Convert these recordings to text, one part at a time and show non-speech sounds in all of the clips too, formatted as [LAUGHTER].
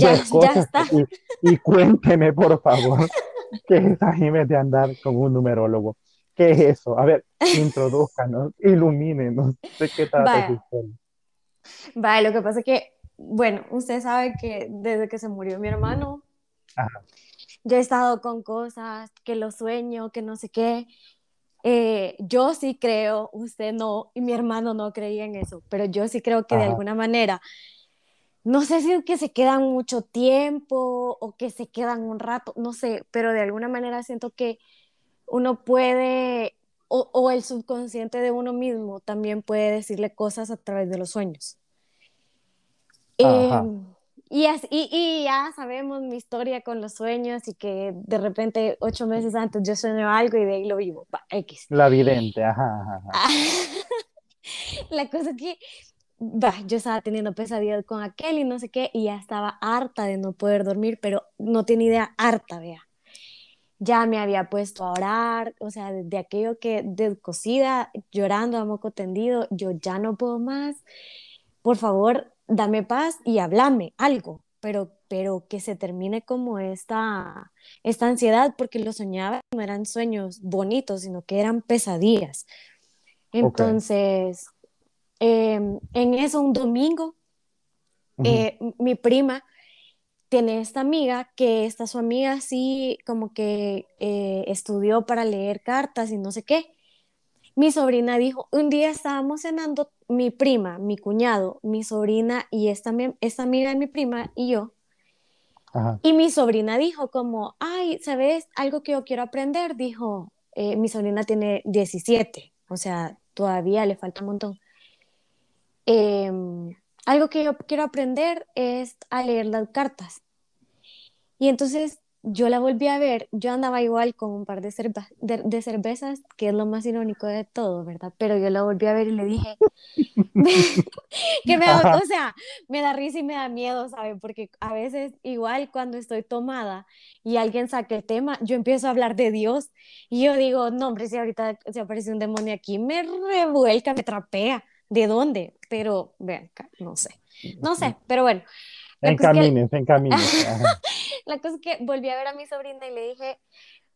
ya, ya está. Y, cuénteme, por favor, [LAUGHS] qué es esa de andar con un numerólogo. ¿Qué es eso? A ver, introduzcanos, [LAUGHS] ilumínenos. ¿De qué trata Vale, lo que pasa es que, bueno, usted sabe que desde que se murió mi hermano, yo he estado con cosas, que lo sueño, que no sé qué. Eh, yo sí creo, usted no, y mi hermano no creía en eso, pero yo sí creo que de alguna manera, no sé si es que se quedan mucho tiempo o que se quedan un rato, no sé, pero de alguna manera siento que uno puede, o, el subconsciente de uno mismo también puede decirle cosas a través de los sueños. Em, y, así, y, ya sabemos mi historia con los sueños y que de repente ocho meses antes yo sueño algo y de ahí lo vivo. X. La vidente, ajá, ajá. [LAUGHS] La cosa es que bah, yo estaba teniendo pesadillas con aquel y no sé qué, y ya estaba harta de no poder dormir, pero no tiene idea, harta, vea. Ya me había puesto a orar, o sea, de aquello que descosida, llorando a moco tendido, yo ya no puedo más. Por favor, dame paz y háblame algo, pero, pero que se termine como esta, esta ansiedad, porque lo soñaba, no eran sueños bonitos, sino que eran pesadillas. Entonces, em, en eso, un domingo, eh, mi prima tiene esta amiga, que esta su amiga sí como que eh, estudió para leer cartas y no sé qué, mi sobrina dijo, un día estábamos cenando mi prima, mi cuñado, mi sobrina y esta, esta amiga de mi prima y yo. Y mi sobrina dijo como, ay, ¿sabes? Algo que yo quiero aprender, dijo, eh, mi sobrina tiene 17, o sea, todavía le falta un montón. Em, algo que yo quiero aprender es a leer las cartas. Y entonces yo la volví a ver, yo andaba igual con un par de, de, cervezas, que es lo más irónico de todo, ¿verdad? Pero yo la volví a ver y le dije, [LAUGHS] que me da, o sea, me da risa y me da miedo, ¿saben? Porque a veces igual cuando estoy tomada y alguien saca el tema, yo empiezo a hablar de Dios y yo digo, no, hombre, si ahorita se aparece un demonio aquí, me revuelca, me trapea, ¿de dónde? Pero, vean, no sé, no sé, pero bueno. En camines, en camines. [LAUGHS] La cosa es que volví a ver a mi sobrina y le dije,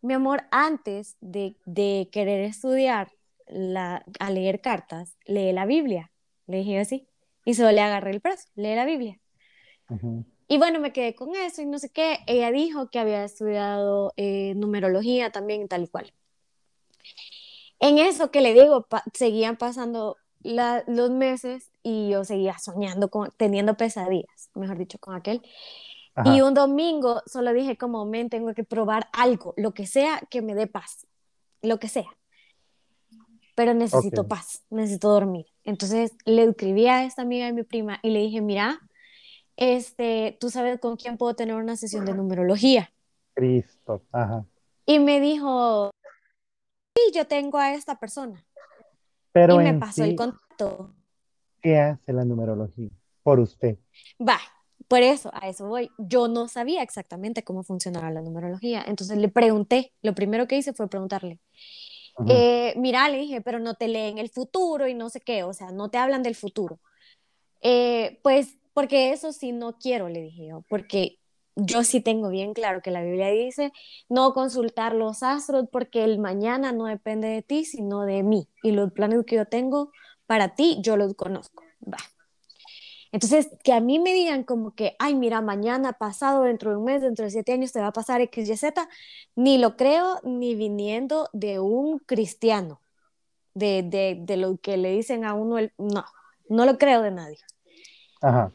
mi amor, antes de, de querer estudiar la, a leer cartas, lee la Biblia. Le dije así. Y solo le agarré el brazo, lee la Biblia. Y bueno, me quedé con eso y no sé qué. Ella dijo que había estudiado eh, numerología también, tal y cual. En eso que le digo, seguían pasando los meses y yo seguía soñando, con, teniendo pesadillas, mejor dicho, con aquel. Y un domingo solo dije como, men, tengo que probar algo, lo que sea que me dé paz, lo que sea. Pero necesito paz, necesito dormir. Entonces le escribí a esta amiga de mi prima y le dije, mira, este, tú sabes con quién puedo tener una sesión de numerología. Cristo, ajá. Y me dijo, sí, yo tengo a esta persona. Pero y me pasó el contacto. ¿Qué hace la numerología por usted? Va, por eso, a eso voy. Yo no sabía exactamente cómo funcionaba la numerología, entonces le pregunté, lo primero que hice fue preguntarle. Eh, mira, le dije, pero no te leen el futuro y no sé qué, o sea, no te hablan del futuro. Eh, pues porque eso sí no quiero, le dije yo, porque yo sí tengo bien claro que la Biblia dice no consultar los astros porque el mañana no depende de ti, sino de mí. Y los planes que yo tengo para ti, yo los conozco. Va. Entonces, que a mí me digan como que, ay, mira, mañana, pasado, dentro de un mes, dentro de siete años te va a pasar X, Y, Z, ni lo creo ni viniendo de un cristiano, de, de, de lo que le dicen a uno, el, no, no lo creo de nadie. Ajá.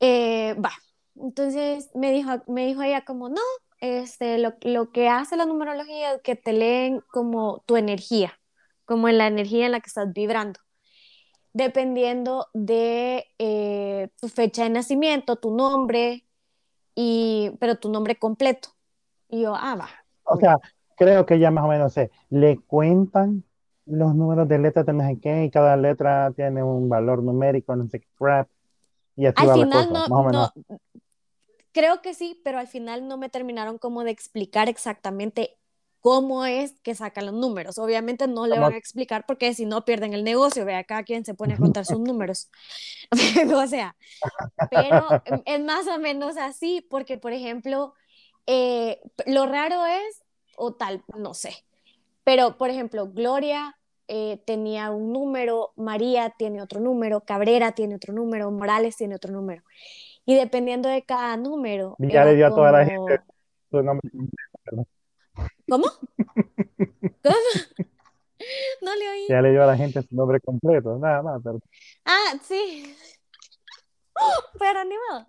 Eh, va, entonces me dijo, me dijo ella como, no, este, lo, lo que hace la numerología es que te leen como tu energía, como en la energía en la que estás vibrando dependiendo de eh, tu fecha de nacimiento, tu nombre, y, pero tu nombre completo. Y yo, ah, va. O sea, creo que ya más o menos sé. Le cuentan los números de letras de no sé qué y cada letra tiene un valor numérico, no sé qué crap. Y así al final no, no, creo que sí, pero al final no me terminaron como de explicar exactamente cómo es que sacan los números. Obviamente no le van a explicar porque si no pierden el negocio, vea, cada quien se pone a contar sus números. [LAUGHS] o sea, pero es más o menos así, porque por ejemplo, eh, lo raro es, o tal, no sé, pero por ejemplo, Gloria eh, tenía un número, María tiene otro número, Cabrera tiene otro número, Morales tiene otro número. Y dependiendo de cada número. Ya le dio a toda la gente su nombre. ¿Cómo? [LAUGHS] ¿Cómo? [LAUGHS] No le oí. Ya le dio a la gente su nombre completo, nada más. Ah, sí. [LAUGHS] Pero ni modo.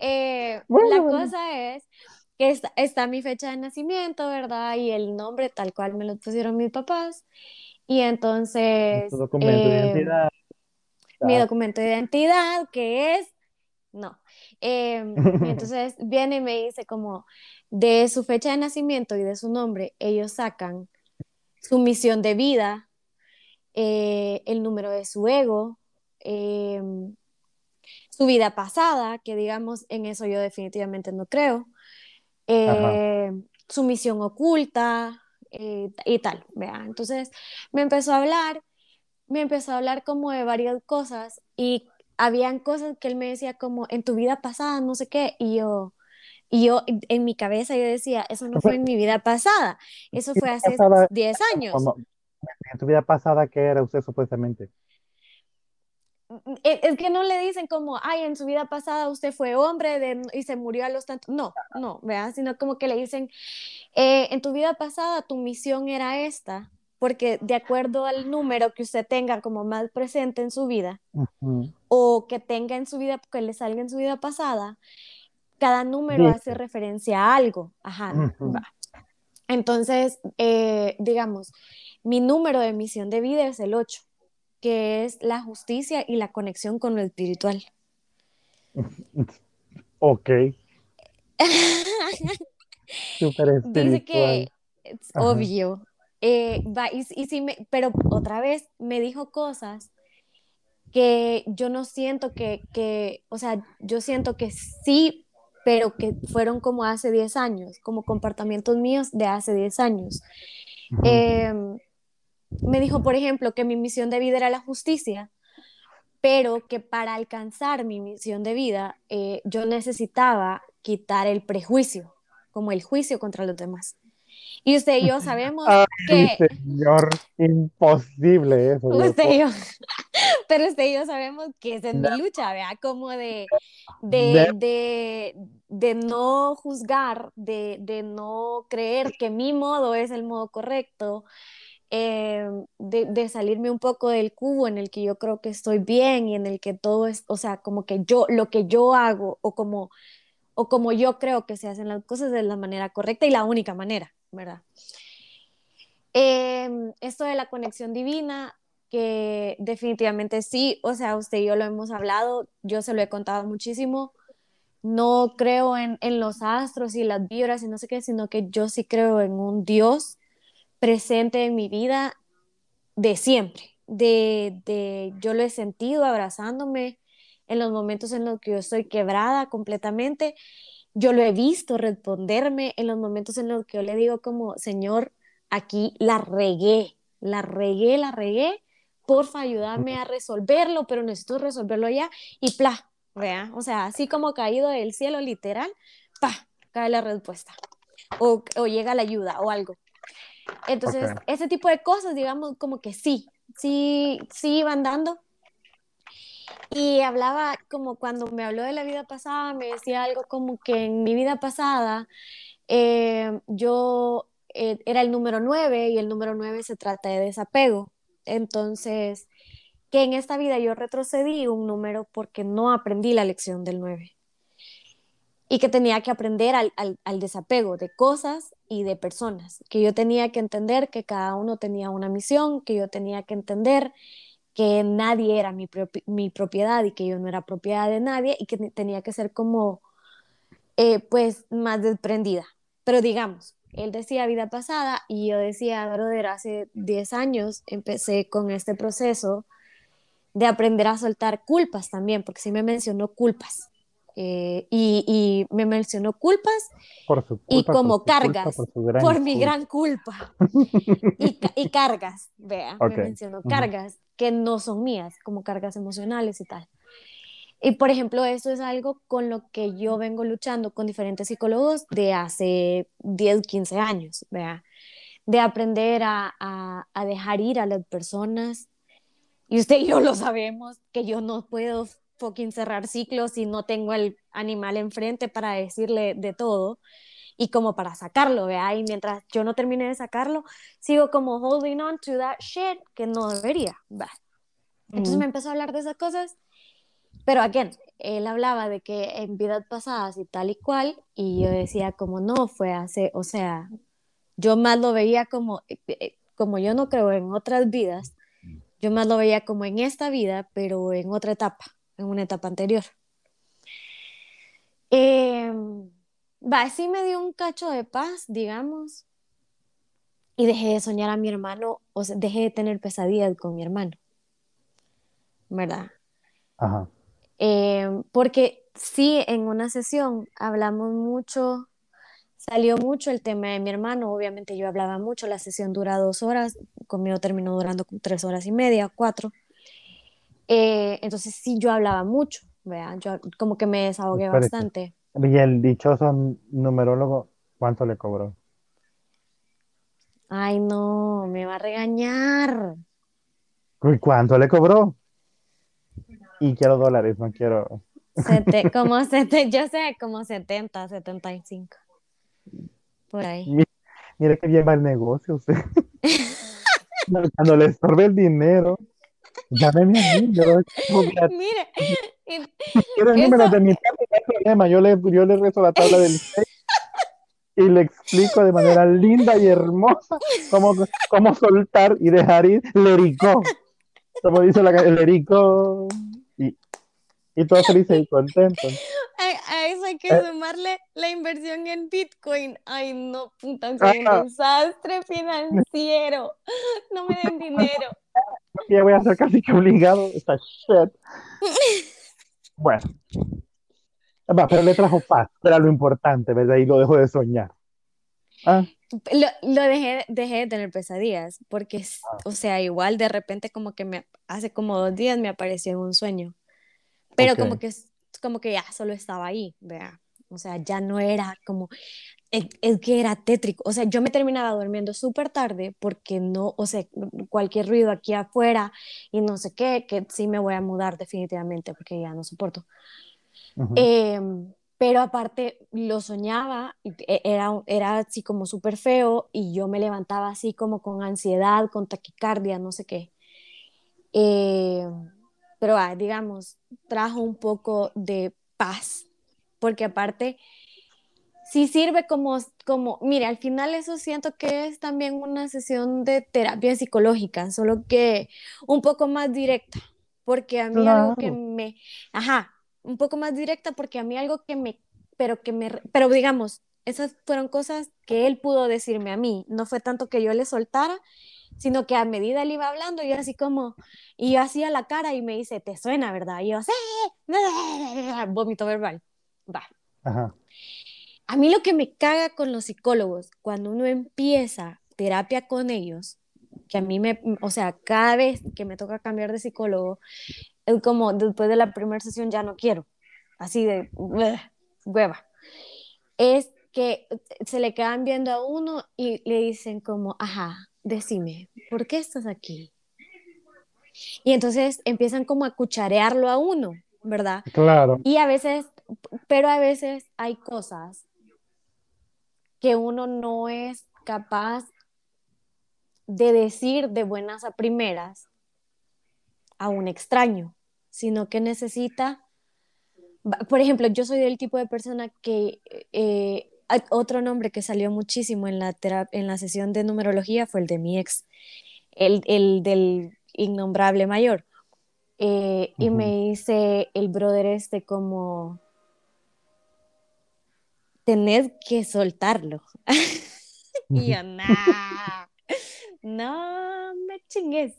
Eh, la cosa es que está, está, mi fecha de nacimiento, ¿verdad? Y el nombre tal cual me lo pusieron mis papás. Y entonces... Tu documento de eh, identidad. Mi documento de identidad, que es... No. Eh, [LAUGHS] y entonces viene y me dice como, de su fecha de nacimiento y de su nombre, ellos sacan su misión de vida, eh, el número de su ego, su vida pasada, que digamos, en eso yo definitivamente no creo, su misión oculta, eh, y tal, vea. Entonces me empezó a hablar, me empezó a hablar como de varias cosas y habían cosas que él me decía como en tu vida pasada, no sé qué, y yo, y yo en mi cabeza yo decía, eso no fue en mi vida pasada, eso fue hace 10 años. en tu vida pasada, ¿qué era usted supuestamente? E, es que no le dicen como, ay, en su vida pasada usted fue hombre y se murió a los tantos. No, no, vea, sino como que le dicen, eh, en tu vida pasada tu misión era esta, porque de acuerdo al número que usted tenga como más presente en su vida, o que tenga en su vida, que le salga en su vida pasada, cada número hace referencia a algo. Ajá, Entonces, eh, digamos, mi número de misión de vida es el 8 que es la justicia y la conexión con lo espiritual. [LAUGHS] Ok. [LAUGHS] Super espiritual. Dice que es obvio. Eh, y, me, pero otra vez me dijo cosas que yo no siento que, que, o sea, yo siento que sí, pero que fueron como hace 10 años, como comportamientos míos de hace 10 años me dijo, por ejemplo, que mi misión de vida era la justicia, pero que para alcanzar mi misión de vida eh, yo necesitaba quitar el prejuicio, como el juicio contra los demás. Y usted y yo [LAUGHS] sabemos que... Señor, imposible eso. Usted y yo, [LAUGHS] pero usted y yo sabemos que es en mi lucha, ¿vea? Como de, de, de, de no juzgar, de, de no creer que mi modo es el modo correcto, eh, de, salirme un poco del cubo en el que yo creo que estoy bien y en el que todo es, o sea, como que yo, lo que yo hago o como, o como yo creo que se hacen las cosas de la manera correcta y la única manera, ¿verdad? Em, esto de la conexión divina, que definitivamente sí, o sea, usted y yo lo hemos hablado, yo se lo he contado muchísimo, no creo en, en los astros y las vibras y no sé qué, sino que yo sí creo en un Dios presente en mi vida de siempre, de, de, yo lo he sentido abrazándome en los momentos en los que yo estoy quebrada completamente, yo lo he visto responderme en los momentos en los que yo le digo como, Señor, aquí la regué, la regué, la regué, porfa, ayúdame a resolverlo, pero necesito resolverlo ya y pla, vea, o sea, así como caído del cielo literal, pa, cae la respuesta o, o llega la ayuda o algo. Entonces, ese tipo de cosas, digamos, como que sí, sí, sí iban dando. Y hablaba como cuando me habló de la vida pasada, me decía algo como que en mi vida pasada eh, yo eh, era el número 9 y el número 9 se trata de desapego. Entonces, que en esta vida yo retrocedí un número porque no aprendí la lección del 9 y que tenía que aprender al, al, desapego de cosas y de personas, que yo tenía que entender que cada uno tenía una misión, que yo tenía que entender que nadie era mi, mi propiedad y que yo no era propiedad de nadie y que tenía que ser como, eh, pues, más desprendida. Pero digamos, él decía vida pasada y yo decía, brother, hace 10 años empecé con este proceso de aprender a soltar culpas también, porque sí me mencionó culpas eh, y, y, me mencionó culpas por su culpa, y como por cargas, culpa, por, por, mi gran culpa. [LAUGHS] y, y, cargas, vea, Okay. me mencionó cargas que no son mías, como cargas emocionales y tal. Y por ejemplo, eso es algo con lo que yo vengo luchando con diferentes psicólogos de hace 10, 15 años, vea, de aprender a, a, a dejar ir a las personas. Y usted y yo lo sabemos, que yo no puedo fucking cerrar ciclos si no tengo el animal enfrente para decirle de todo y como para sacarlo, vea, y mientras yo no termine de sacarlo, sigo como holding on to that shit que no debería, va. Entonces mm. me empezó a hablar de esas cosas, pero again, él hablaba de que en vidas pasadas y tal y cual, y yo decía como no, fue hace, o sea, yo más lo veía como, como yo no creo en otras vidas, yo más lo veía como en esta vida, pero en otra etapa, en una etapa anterior. Eh, va, sí me dio un cacho de paz, digamos, y dejé de soñar a mi hermano, o sea, dejé de tener pesadillas con mi hermano, ¿verdad? Ajá. Eh, porque sí, en una sesión hablamos mucho, salió mucho el tema de mi hermano, obviamente yo hablaba mucho, la sesión dura dos horas, conmigo terminó durando tres horas y media, cuatro. Eh, entonces sí, yo hablaba mucho, ¿vea? yo como que me desahogué bastante. Y el dichoso numerólogo, ¿cuánto le cobró? Ay, no, me va a regañar. ¿Y cuánto le cobró? Y quiero dólares, no quiero. Sete, [LAUGHS] como sete, yo sé, como 70, 75. Por ahí. Mira, mira que bien va el negocio usted. [LAUGHS] Cuando le estorbe el dinero, llámeme a mí. Yo, Mire, [LAUGHS] y- quiero el Eso- número de mi casa, no hay problema. Yo le, yo le rezo la tabla del seis y le explico de manera linda y hermosa cómo, cómo soltar y dejar ir lerico. Como dice la lerico. Y, y todos felices y contentos. a, a eso hay que Eh. sumarle la inversión en Bitcoin. Ay, no, puta, soy Ah. un desastre financiero. No me den dinero. Ya voy a ser casi que obligado. Esta shit. [LAUGHS] Bueno. Va, pero le trajo paz, era lo importante, ¿verdad? Y lo dejó de soñar. Ah, Lo, lo dejé, dejé de tener pesadillas, porque, Ah. o sea, igual de repente como que me, hace como dos días me apareció en un sueño, pero Ok. como que, como que ya solo estaba ahí, vea, o sea, ya no era como, es, es que era tétrico, o sea, yo me terminaba durmiendo súper tarde porque no, o sea, cualquier ruido aquí afuera y no sé qué, que sí me voy a mudar definitivamente porque ya no soporto. ujú. Eh, pero aparte lo soñaba, e- era, era así como súper feo y yo me levantaba así como con ansiedad, con taquicardia, no sé qué. Eh, pero ah, digamos, trajo un poco de paz, porque aparte sí sirve como, como, mire, al final eso siento que es también una sesión de terapia psicológica, solo que un poco más directa, porque a mí algo que me, ajá, un poco más directa porque a mí algo que me, pero que me, pero digamos, esas fueron cosas que él pudo decirme a mí, no fue tanto que yo le soltara, sino que a medida él iba hablando, yo así como, y yo hacía la cara y me dice, ¿te suena, verdad? Y yo, sí, [LAUGHS] vómito verbal. Va. Ajá. A mí lo que me caga con los psicólogos, cuando uno empieza terapia con ellos, que a mí me, o sea, cada vez que me toca cambiar de psicólogo, es como después de la primera sesión ya no quiero, así de "Ugh, hueva. Es que se le quedan viendo a uno y le dicen como, ajá, decime, ¿por qué estás aquí? Y entonces empiezan como a cucharearlo a uno, ¿verdad? Claro. Y a veces, pero a veces hay cosas que uno no es capaz de decir de buenas a primeras a un extraño, sino que necesita, por ejemplo, yo soy del tipo de persona que eh, hay otro nombre que salió muchísimo en la, en la sesión de numerología fue el de mi ex, el, el del innombrable mayor. Eh, y me dice el brother este como tenés que soltarlo. [LAUGHS] y yo, [LAUGHS] nah, no me chingues.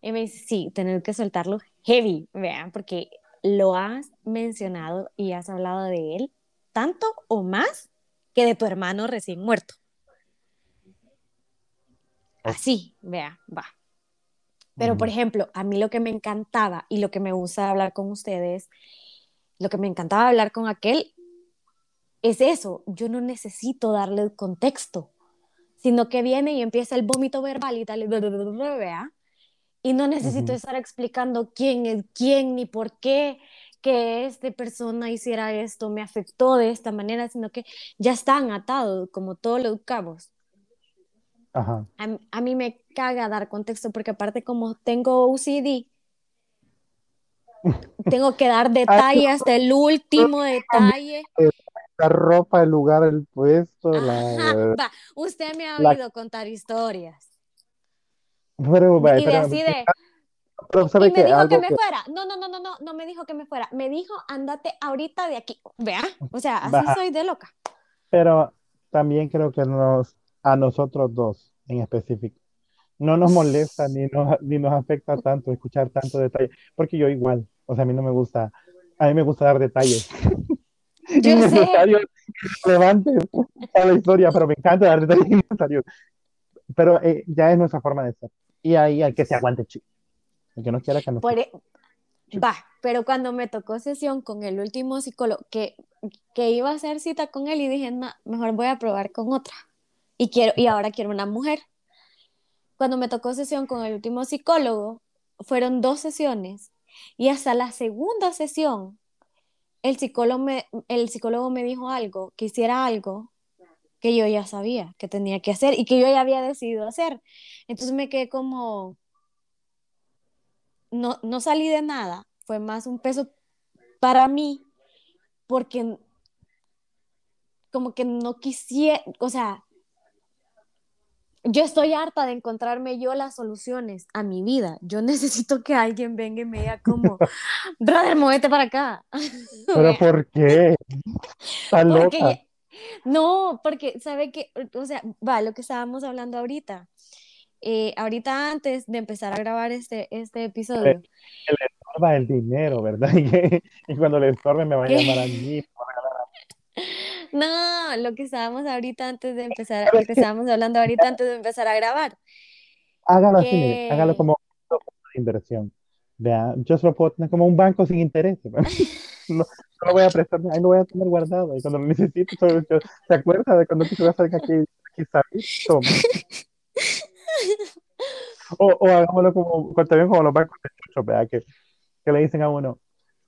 Y me dice, sí, tener que soltarlo heavy, vean, porque lo has mencionado y has hablado de él tanto o más que de tu hermano recién muerto. Así, vea, va. Pero, por ejemplo, a mí lo que me encantaba y lo que me gusta hablar con ustedes, lo que me encantaba hablar con aquel, es eso. Yo no necesito darle el contexto, sino que viene y empieza el vómito verbal y tal. Y no necesito estar explicando quién es quién ni por qué que esta persona hiciera esto me afectó de esta manera, sino que ya están atados como todos los cabos. A, a, mí me caga dar contexto porque aparte como tengo OCD, [LAUGHS] tengo que dar detalle hasta el último [LAUGHS] detalle. La ropa, el lugar, el puesto, la... [LAUGHS] Va, usted me ha oído contar historias. Pero, y de así de... y me dijo que me fuera. No, no, no, no, no, no me dijo que me fuera. Me dijo, andate ahorita de aquí. Vea, o sea, así soy de loca. Pero también creo que nos, a nosotros dos en específico, no nos molesta ni nos, ni nos afecta tanto escuchar tanto detalle, porque yo igual, o sea, a mí no me gusta, a mí me gusta dar detalles. [LAUGHS] Innecesarios, relevantes a la historia, pero me encanta dar detalles innecesarios. Pero eh, ya es nuestra forma de ser. Y ahí hay que se aguante, chico. El que no quiera que no. E, va, pero cuando me tocó sesión con el último psicólogo, que, que iba a hacer cita con él y dije, no, mejor voy a probar con otra. Y, quiero, y ahora quiero una mujer. Cuando me tocó sesión con el último psicólogo, fueron dos sesiones. Y hasta la segunda sesión, el psicólogo me, el psicólogo me dijo algo, que hiciera algo que yo ya sabía que tenía que hacer y que yo ya había decidido hacer. Entonces me quedé como, no, no salí de nada, fue más un peso para mí, porque como que no quisiera, o sea, yo estoy harta de encontrarme yo las soluciones a mi vida. Yo [LAUGHS] necesito que alguien venga y me diga como, [LAUGHS] brother, muévete para acá. [LAUGHS] ¿Pero por qué? loca? No, porque, ¿sabe qué? O sea, va, lo que estábamos hablando ahorita. Eh, ahorita antes de empezar a grabar este, este episodio. le estorba el dinero, ¿verdad? Y, cuando le estorbe me va a llamar a mí. No, lo que estábamos ahorita antes de empezar, lo que estábamos hablando ahorita antes de empezar a grabar. Hágalo así, hágalo como inversión. Vea, yo solo puedo tener como un banco sin interés. [LAUGHS] No, lo voy a prestar, ahí lo voy a tener guardado. Y cuando lo necesito, ¿se acuerda de cuando quiso hacer aquí, aquí Toma. O, o hagámoslo como, también como los bancos de chucho, vea, que, que le dicen a uno,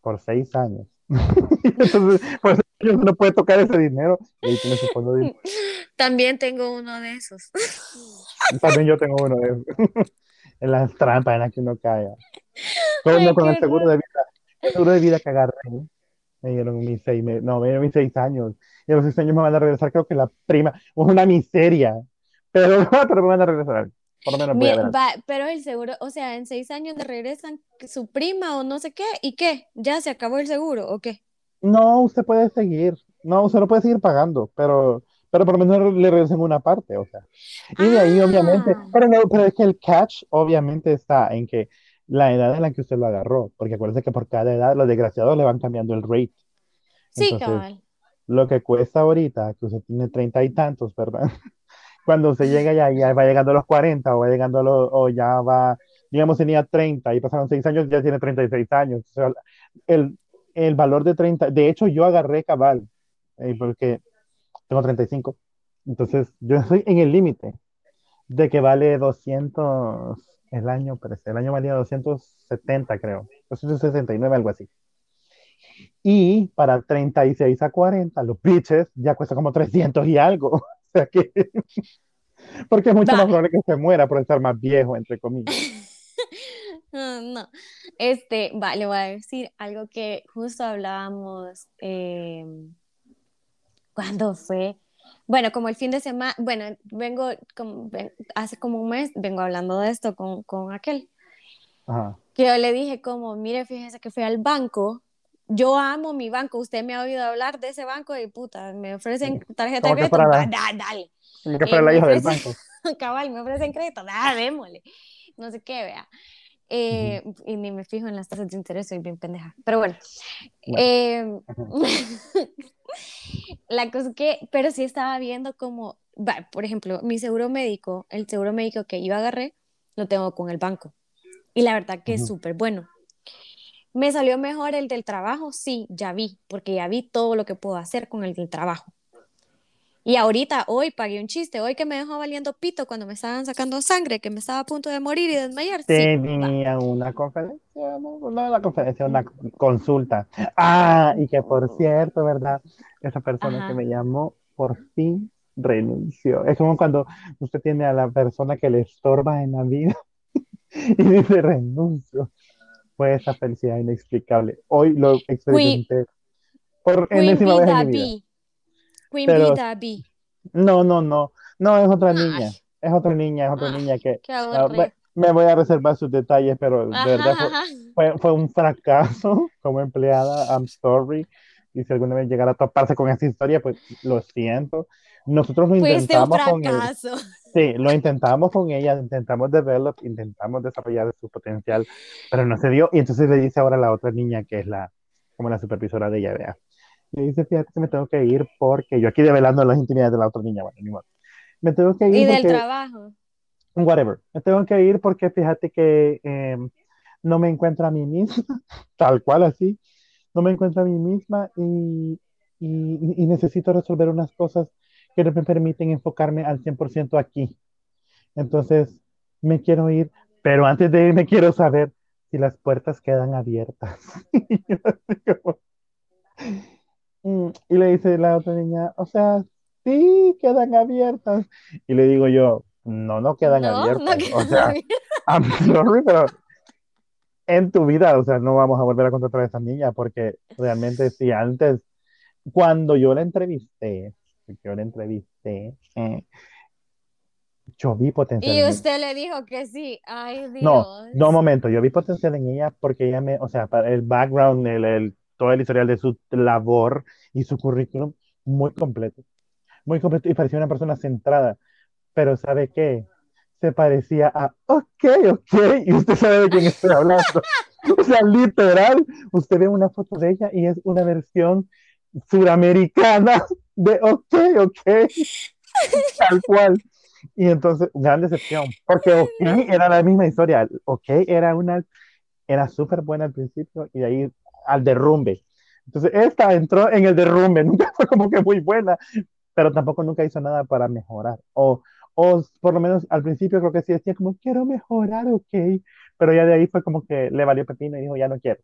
por seis años. [LAUGHS] Entonces, pues uno no puede tocar ese dinero. Y ahí tiene su fondo de... También tengo uno de esos. [LAUGHS] También yo tengo uno de esos. [LAUGHS] en las trampas en las que uno cae. Con, con el seguro de vida, el seguro de vida que agarré, me dieron mis seis, no, me dieron mis seis años. Y a los seis años me van a regresar, creo que la prima, es una miseria. Pero, pero me van a regresar. Por lo menos pero el seguro, o sea, en seis años le regresan su prima o no sé qué, ¿y qué? ¿Ya se acabó el seguro o qué? No, usted puede seguir. No, usted no puede seguir pagando, pero pero por lo menos le regresan una parte, o sea. Y de ahí, obviamente, ah. pero, no, pero es que el catch, obviamente, está en que la edad en la que usted lo agarró, porque acuérdense que por cada edad los desgraciados le van cambiando el rate. Sí, cabal. Lo que cuesta ahorita, que usted tiene treinta y tantos, ¿verdad? Cuando usted llega ya, ya va llegando a los 40 o va llegando a los, o ya va, digamos, tenía 30 y pasaron 6 años, ya tiene 36 años. O sea, el, el valor de 30, de hecho yo agarré cabal, eh, porque tengo 35. Entonces, yo estoy en el límite de que vale 200 el año, el año valía 270, creo. 269, algo así. Y para 36 a 40, los pitches ya cuesta como 300 y algo. [LAUGHS] Sea que. Porque es mucho más probable que se muera por estar más viejo, entre comillas. [LAUGHS] no, este, vale, voy a decir algo que justo hablábamos. Eh, ¿Cuándo fue? Bueno, como el fin de semana, bueno, vengo, como, hace como un mes, vengo hablando de esto con, con aquel. Que yo le dije como, mire, fíjese que fui al banco, yo amo mi banco, usted me ha oído hablar de ese banco y puta, me ofrecen tarjeta de crédito, [LAUGHS] da, dale. Que para la hija del banco. [LAUGHS] Cabal, me ofrecen crédito, da, démosle. No sé qué, vea. Eh, y ni me fijo en las tasas de interés, soy bien pendeja. Pero bueno. Bueno. Eh, [LAUGHS] la cosa que, pero sí estaba viendo como, va, por ejemplo, mi seguro médico, el seguro médico que yo agarré, lo tengo con el banco. Y la verdad que es súper bueno. ¿Me salió mejor el del trabajo? Sí, ya vi, porque ya vi todo lo que puedo hacer con el del trabajo. Y ahorita, hoy pagué un chiste, hoy que me dejó valiendo pito cuando me estaban sacando sangre, que me estaba a punto de morir y desmayar. Sí, va. Tenía una conferencia, no, no una conferencia, una consulta. Ah, y que por cierto, ¿verdad? Esa persona que me llamó por fin renunció. Es como cuando usted tiene a la persona que le estorba en la vida [LAUGHS] y dice renuncio. Fue esa felicidad inexplicable. Hoy lo experimenté por enésima vez en mi vida. Queen Pero Bee no, no, no, no, es otra Ay, niña. Es otra niña, es otra ay, niña que ah, me, voy a reservar sus detalles, pero de Ajá, verdad fue, ajá. fue, fue un fracaso [LAUGHS] como empleada. I'm sorry. Y si alguna vez llegara a toparse con esta historia, pues lo siento. Nosotros lo un intentamos con fracaso. [LAUGHS] Sí, lo intentamos con ella, intentamos develop, intentamos desarrollar su potencial, pero no se dio. Y entonces le dice ahora a la otra niña, que es la, como la supervisora de ella, vea. Le dice, fíjate que me tengo que ir porque yo aquí develando las intimidades de la otra niña, bueno, ni modo. Me tengo que Y ir del porque trabajo. whatever. Me tengo que ir porque fíjate que eh, no me encuentro a mí misma, [LAUGHS] tal cual así. No me encuentro a mí misma y, y, y necesito resolver unas cosas que no me permiten enfocarme al 100% aquí. Entonces, me quiero ir, pero antes de irme quiero saber si las puertas quedan abiertas. Y [LAUGHS] mm, y le dice la otra niña, o sea, sí, quedan abiertas. Y le digo yo, no, no quedan No, no abiertas. O sea, bien. I'm sorry, pero en tu vida, o sea, no vamos a volver a contratar a esa niña porque realmente si antes, cuando yo la entrevisté, yo la entrevisté, eh, yo vi potencial Y en usted le dijo que sí. Ay, No, no, Dios. momento, yo vi potencial en ella porque ella me, o sea, el background, el, el- todo el historial de su labor y su currículum, muy completo, muy completo y parecía una persona centrada, pero ¿sabe qué? Se parecía a, ok, ok, y usted sabe de quién estoy hablando. [LAUGHS] O sea, literal, usted ve una foto de ella y es una versión suramericana [LAUGHS] de, ok, ok, [LAUGHS] tal cual. Y entonces, gran decepción, porque OK era la misma historia. OK era una, era súper buena al principio y de ahí al derrumbe. Entonces, esta entró en el derrumbe, [LAUGHS] nunca fue como que muy buena, pero tampoco nunca hizo nada para mejorar. O, o por lo menos al principio creo que sí decía como, quiero mejorar, OK, pero ya de ahí fue como que le valió pepino y dijo, ya no quiero.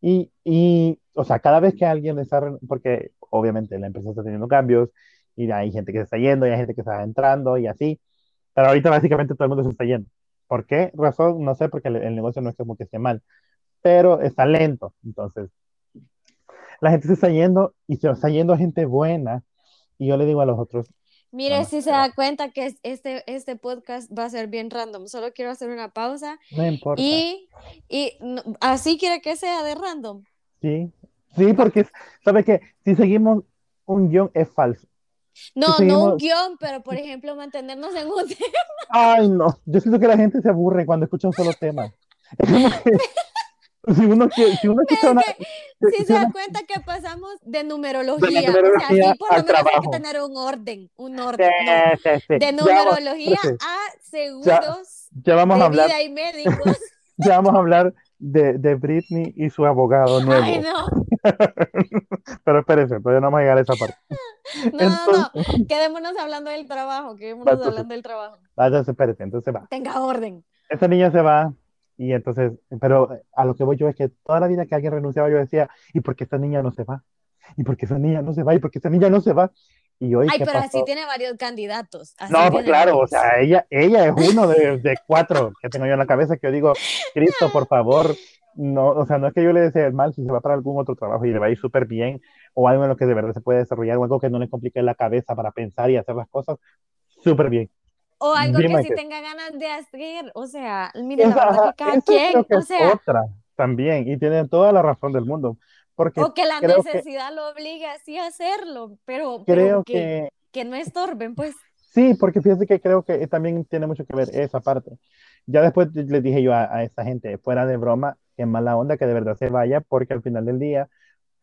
Y, y, o sea, cada vez que alguien está, porque obviamente la empresa está teniendo cambios y hay gente que se está yendo y hay gente que está entrando y así, pero ahorita básicamente todo el mundo se está yendo. ¿Por qué razón? No sé, porque el, el negocio no es como que esté mal, pero está lento. Entonces, la gente se está yendo y se está yendo gente buena. Y yo le digo a los otros, Mire, no, si se da cuenta que es- este, este podcast va a ser bien random, solo quiero hacer una pausa no importa. y, y así quiere que sea de random. Sí, sí, porque, ¿sabe qué? Si seguimos un guion es falso. No, Si no un seguimos, guion, pero por ejemplo mantenernos en un [LAUGHS] tema. ay, no, yo siento que la gente se aburre cuando escucha un solo tema. Es como que [LAUGHS] si uno, quiere- si uno escucha una, que si- si se da uno- cuenta que pasamos de de la numerología, o sea, numerología sí, por lo menos hay que trabajo. tener un orden, un Sí, orden, no. sí, sí. De Ya vamos, numerología espérate, a ya, seguros ya vamos a de hablar, vida y médicos. [LAUGHS] ya vamos a hablar de, de Britney y su abogado Ay, nuevo. no. [LAUGHS] Pero espérense, todavía no vamos a llegar a esa parte. [LAUGHS] No, no, no. Entonces, Quedémonos hablando del trabajo, quedémonos entonces, hablando del trabajo. váyanse, espérense, entonces va. Tenga orden. Esa niña se va y entonces, pero a lo que voy yo es que toda la vida que alguien renunciaba yo decía, ¿y por qué esta niña no se va? ¿Y por qué esa niña no se va? ¿Y por qué esa niña no se va? Y hoy, Ay, ¿qué pero así tiene varios candidatos. Así No, pues claro, o sea, ella, ella es uno de, [LAUGHS] de cuatro que tengo yo en la cabeza que yo digo, Cristo, por favor, no, o sea, no es que yo le desee el mal si se va para algún otro trabajo y le va a ir súper bien o algo en lo que de verdad se puede desarrollar o algo que no le complique la cabeza para pensar y hacer las cosas, súper bien. O algo Dime que sí que- tenga ganas de hacer. O sea, mire, la verdad que cada quien, que o sea, otra también y tiene toda la razón del mundo, porque o que la creo que, necesidad lo obligue así a hacerlo, pero, pero creo que, que que no estorben, pues. Sí, porque fíjate que creo que también tiene mucho que ver esa parte, ya después les dije yo a, a esa gente, fuera de broma, que mala onda que de verdad se vaya, porque al final del día,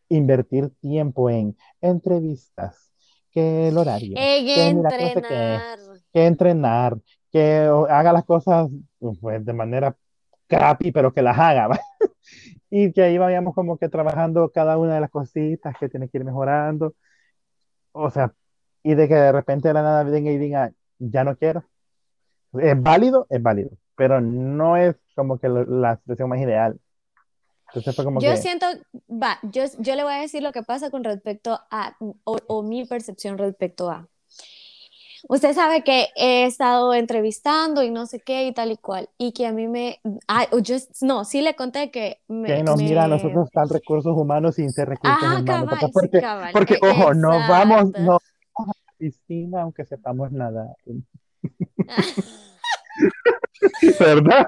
invertir tiempo en entrevistas, que el horario, En que mira, que no sé qué, entrenar. Que entrenar, que haga las cosas pues, de manera crappy, pero que las haga. [LAUGHS] ¿va? Y que ahí vayamos como que trabajando cada una de las cositas que tiene que ir mejorando. O sea, y de que de repente de la nada venga y diga, ya no quiero. Es válido, es válido, pero no es como que lo- la situación más ideal. Entonces fue como Yo que, siento, va, yo, yo le voy a decir lo que pasa con respecto a, o, o mi percepción respecto a. Usted sabe que he estado entrevistando y no sé qué y tal y cual, y que a mí me, ah, yo, no, sí le conté que que me, nos mira a me, nosotros tan recursos humanos sin ser recursos ajá, humanos. cabal, Porque, sí, cabal, porque, ojo, no vamos, no vamos a la piscina aunque sepamos nada. [LAUGHS] [LAUGHS] ¿Verdad?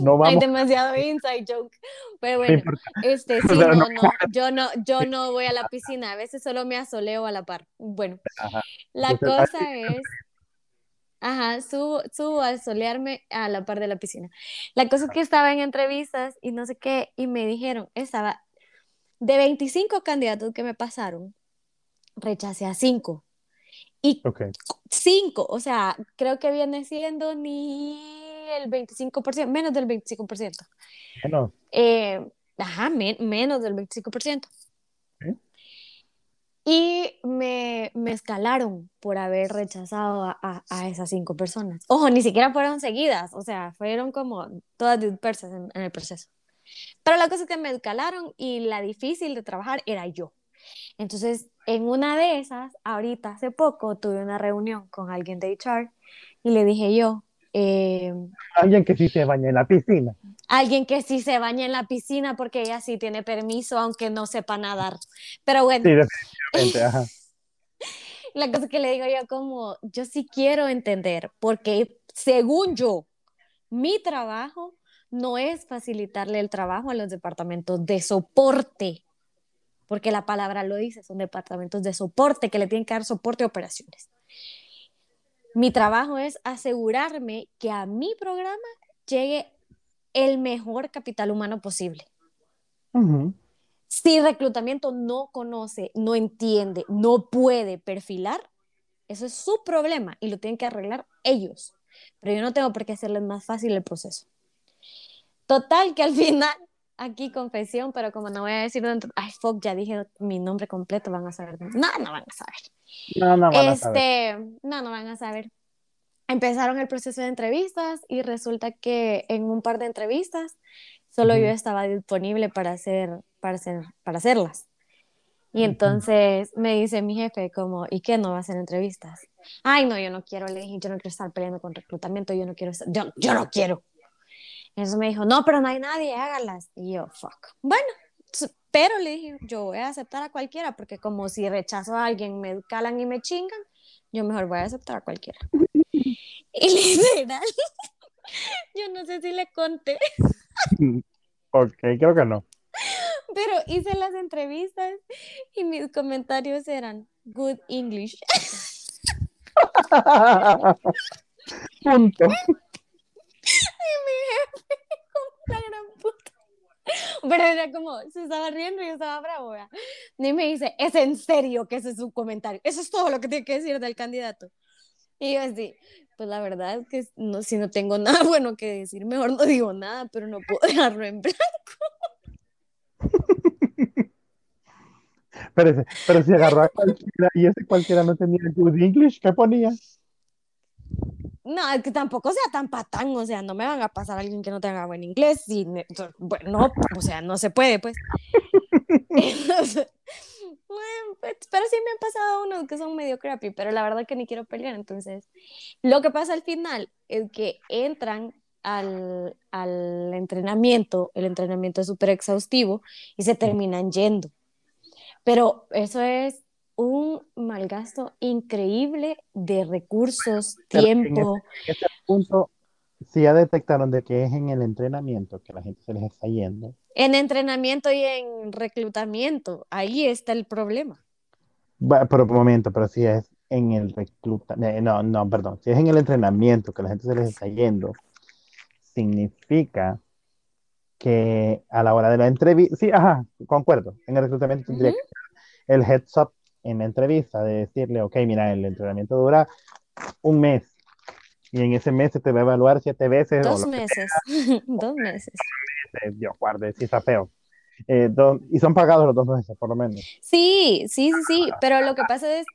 No [LAUGHS] Hay vamos, demasiado inside joke, pero no bueno, importa. [LAUGHS] este, sí, no, no, no, yo no, yo no voy a la piscina, a veces solo me asoleo a la par. Bueno, ajá. la Entonces, cosa es, ajá, subo, subo a solearme a la par de la piscina. La cosa es que estaba en entrevistas y no sé qué, y me dijeron, estaba, de 25 candidatos que me pasaron, rechacé a 5. Y ok. 5, o sea, creo que viene siendo ni el 25%, menos del 25%. Bueno, Eh, ajá, men- menos del 25%. ¿eh? Y me, me escalaron por haber rechazado a, a- a esas cinco personas. Ojo, ni siquiera fueron seguidas, o sea, fueron como todas dispersas en, en el proceso. Pero la cosa es que me escalaron y la difícil de trabajar era yo. Entonces, en una de esas, ahorita hace poco, tuve una reunión con alguien de HR y le dije yo, eh, Alguien que sí se baña en la piscina. alguien que sí se baña en la piscina porque ella sí tiene permiso, aunque no sepa nadar. Pero bueno, Sí, definitivamente, ajá. [LAUGHS] la cosa que le digo yo como, yo sí quiero entender, porque según yo, mi trabajo no es facilitarle el trabajo a los departamentos de soporte, porque la palabra lo dice, son departamentos de soporte que le tienen que dar soporte a operaciones. Mi trabajo es asegurarme que a mi programa llegue el mejor capital humano posible. Ujú. Si reclutamiento no conoce, no entiende, no puede perfilar, eso es su problema y lo tienen que arreglar ellos. Pero yo no tengo por qué hacerles más fácil el proceso. Total, que al [LAUGHS] final, aquí confesión, pero como no voy a decir dentro, ay, fuck, ya dije mi nombre completo, van a saber. No, no van a saber. No, no van a saber. Este, no, no van a saber. Empezaron el proceso de entrevistas y resulta que en un par de entrevistas solo yo Ujú. estaba disponible para hacer, para hacer, para hacerlas. Y entonces me dice mi jefe como, ¿y qué no va a hacer entrevistas? Ay, no, yo no quiero, le dije, yo no quiero estar peleando con reclutamiento, yo no quiero, estar- yo, yo no quiero. Entonces me dijo, no, pero no hay nadie, hágalas. Y yo, fuck. Bueno, pero le dije, yo voy a aceptar a cualquiera, porque como si rechazo a alguien, me calan y me chingan, yo mejor voy a aceptar a cualquiera. [LAUGHS] Y literal, [LAUGHS] yo no sé si le conté, Ok, creo que no. pero hice las entrevistas y mis comentarios eran good English. [LAUGHS] Punto. La gran puta. Pero era como, se estaba riendo y yo estaba bravo. Y me dice, ¿es en serio que ese es su comentario? Eso es todo lo que tiene que decir del candidato. Y yo así, pues la verdad es que no, si no tengo [LAUGHS] nada bueno que decir, mejor no digo nada, pero no puedo dejarlo en blanco. [LAUGHS] Pero, pero si agarró a cualquiera y ese cualquiera no tenía good English, ¿qué ponía? No, es que tampoco sea tan patán, o sea, no me van a pasar a alguien que no tenga buen inglés. Y, bueno, no, o sea, no se puede, pues. [LAUGHS] Entonces, pues, pero sí me han pasado unos que son medio crappy, pero la verdad que ni quiero pelear. Entonces, lo que pasa al final es que entran al, al entrenamiento, el entrenamiento es súper exhaustivo y se terminan yendo. Pero eso es un malgasto increíble de recursos, Pero en tiempo. En ese punto, si ya detectaron de que es en el entrenamiento que la gente se les está yendo, En entrenamiento y en reclutamiento, ahí está el problema. va, pero un momento, pero si es en el reclutamiento, no, no, perdón, si es en el entrenamiento que la gente se les está yendo, significa que a la hora de la entrevista, sí, ajá, concuerdo, en el reclutamiento tendría Ujú. que ser el heads up en la entrevista, de decirle, ok, mira, el entrenamiento dura un mes y en ese mes se te va a evaluar siete veces o Dos que meses, [LAUGHS] dos meses. Dios guarde, si está feo. Eh, y son pagados los dos meses, por lo menos. Sí, sí, sí, sí, pero lo que pasa es,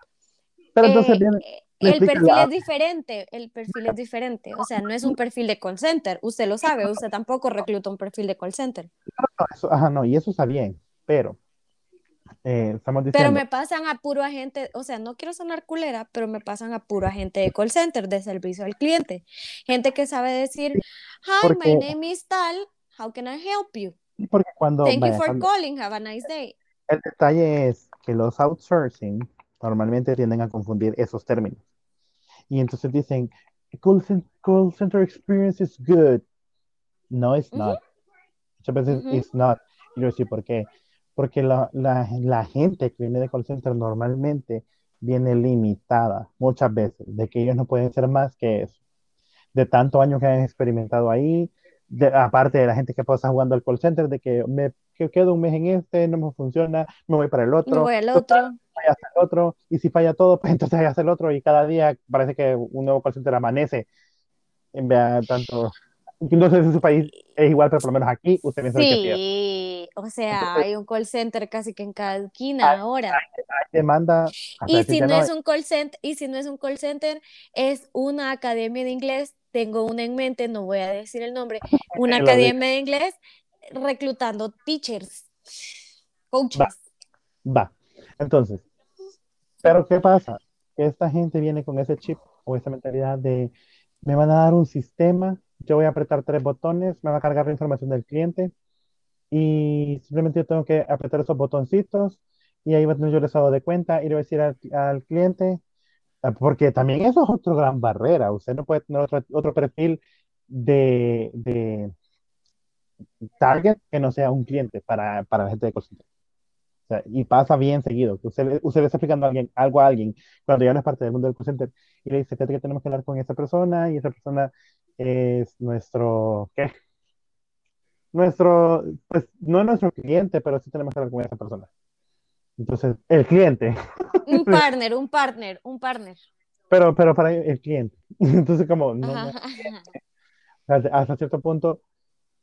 Pero entonces eh, viene, el perfil la- es diferente, el perfil es diferente, o sea, no es un perfil de call center, usted lo sabe, usted tampoco recluta un perfil de call center, no, eso- ajá, no, y eso está bien, pero eh, estamos pero me pasan a puro agente, o sea, no quiero sonar culera, pero me pasan a puro agente de call center, de servicio al cliente, gente que sabe decir, hi, porque- my name is tal, how can I help you? porque cuando, Thank you for cuando- calling, have a nice day. el detalle es que los outsourcing normalmente tienden a confundir esos términos. Y entonces dicen, call, cen- call center experience is good. No, it's not. Muchas veces Ujú. it's not. Y yo decir, ¿por qué? Porque la, la, la gente que viene de call center normalmente viene limitada muchas veces, de que ellos no pueden ser más que eso. De tantos años que han experimentado ahí, de, aparte de la gente que pasa jugando al call center, de que me que quedo un mes en este, no me funciona, me voy para el Me otro, voy al otro. falla hasta el otro, y si falla todo, [LAUGHS] pues entonces hace el otro, y cada día parece que un nuevo call center amanece. En vez de tanto. No sé si su país es igual, pero por lo menos aquí usted piensa que sí. O sea, hay un call center casi que en cada esquina ahora. Hay demanda. Y si no es un call center, y si no es un call center, es una academia de inglés. Tengo una en mente, no voy a decir el nombre, [LAUGHS] una academia de inglés reclutando teachers, coaches. Va. Entonces, pero ¿qué pasa? Que esta gente viene con ese chip o esa mentalidad de me van a dar un sistema, yo voy a apretar tres botones, me va a cargar la información del cliente y simplemente yo tengo que apretar esos botoncitos y ahí va a tener yo el estado de cuenta y le voy a decir al, al cliente, ah, porque también eso es otra gran barrera, usted no puede tener otro, otro perfil de, de target que no sea un cliente para, para la gente de center. O sea, y pasa bien seguido, usted, usted le está explicando a alguien, algo a alguien cuando ya no es parte del mundo del call center y le dice, fíjate que tenemos que hablar con esa persona y esa persona es nuestro, ¿qué? Nuestro, pues no es nuestro cliente, pero sí tenemos que hablar con esa persona. Entonces, el cliente, Un [LAUGHS] partner, un partner, un partner. pero, pero para el cliente. [LAUGHS] Entonces, como, no, no, hasta cierto punto,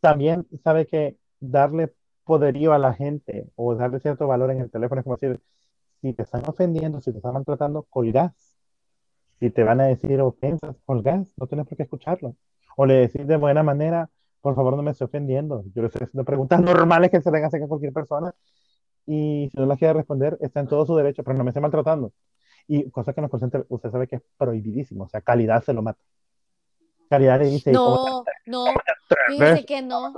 también sabe que darle poderío a la gente o darle cierto valor en el teléfono es como decir, si te están ofendiendo, si te están maltratando, colgás. Si te van a decir ofensas, colgás, no tienes por qué escucharlo. O le decís de buena manera, por favor no me esté ofendiendo. Yo le estoy haciendo preguntas [LAUGHS] normales que se le hacen a cualquier persona y si no las quiere responder, está en todo su derecho, pero no me esté maltratando. Y cosa que call centers usted sabe que es prohibidísimo, o sea, calidad se lo mata. Calidad le dice, ¿cómo No, no, fíjese que no.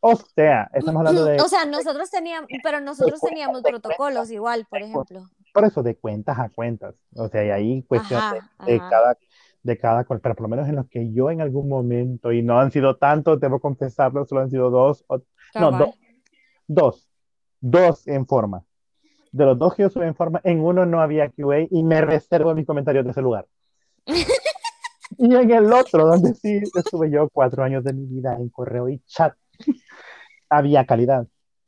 O sea, estamos hablando de, O sea, nosotros teníamos, pero nosotros teníamos protocolos igual, por ejemplo. por eso, de cuentas a cuentas. O sea, y ahí cuestión de, Ajá, de ajá. cada, de cada cual, pero por lo menos en los que yo en algún momento, y no han sido tantos, debo confesarlo, solo han sido dos, o- no, do- dos, dos en forma. De los dos que yo subí en forma, en uno no había QA y me reservo mis comentarios de ese lugar. [LAUGHS] Y en el otro, donde sí estuve yo cuatro años de mi vida en correo y chat, había calidad.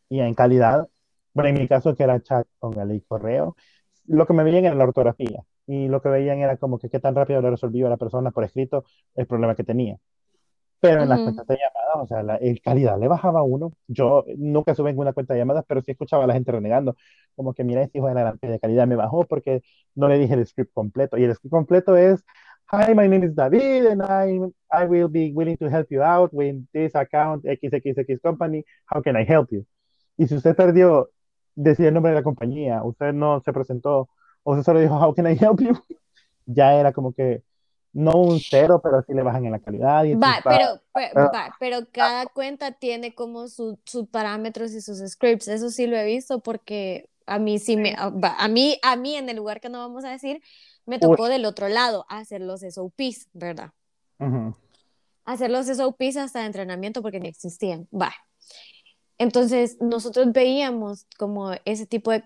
Y en calidad, bueno, en mi caso que era chat con el correo, lo que me veían era la ortografía. Y lo que veían era como que qué tan rápido le resolvió a la persona por escrito el problema que tenía. Pero en las Ujú. cuentas de llamadas, o sea, la el calidad le bajaba a uno. Yo nunca sube en una cuenta de llamadas, pero sí escuchaba a la gente renegando. Como que, mira, este hijo de la gran de calidad me bajó porque no le dije el script completo. Y el script completo es, Hi, my name is David, and I, I will be willing to help you out with this account, XXX Company. How can I help you? Y si usted perdió, decía el nombre de la compañía, usted no se presentó, o usted solo dijo, How can I help you? [LAUGHS] Ya era como que, no un cero, pero sí le bajan en la calidad. Y Va, pero, pe- pero- va, pero cada cuenta tiene como su- sus parámetros y sus scripts. Eso sí lo he visto porque a mí sí me, a, va, a mí, a mí en el lugar que no vamos a decir, me tocó del otro lado hacer los SOPs, ¿verdad? Ujú. Hacer los SOPs hasta de entrenamiento porque ni existían. Va. Entonces, nosotros veíamos como ese tipo de,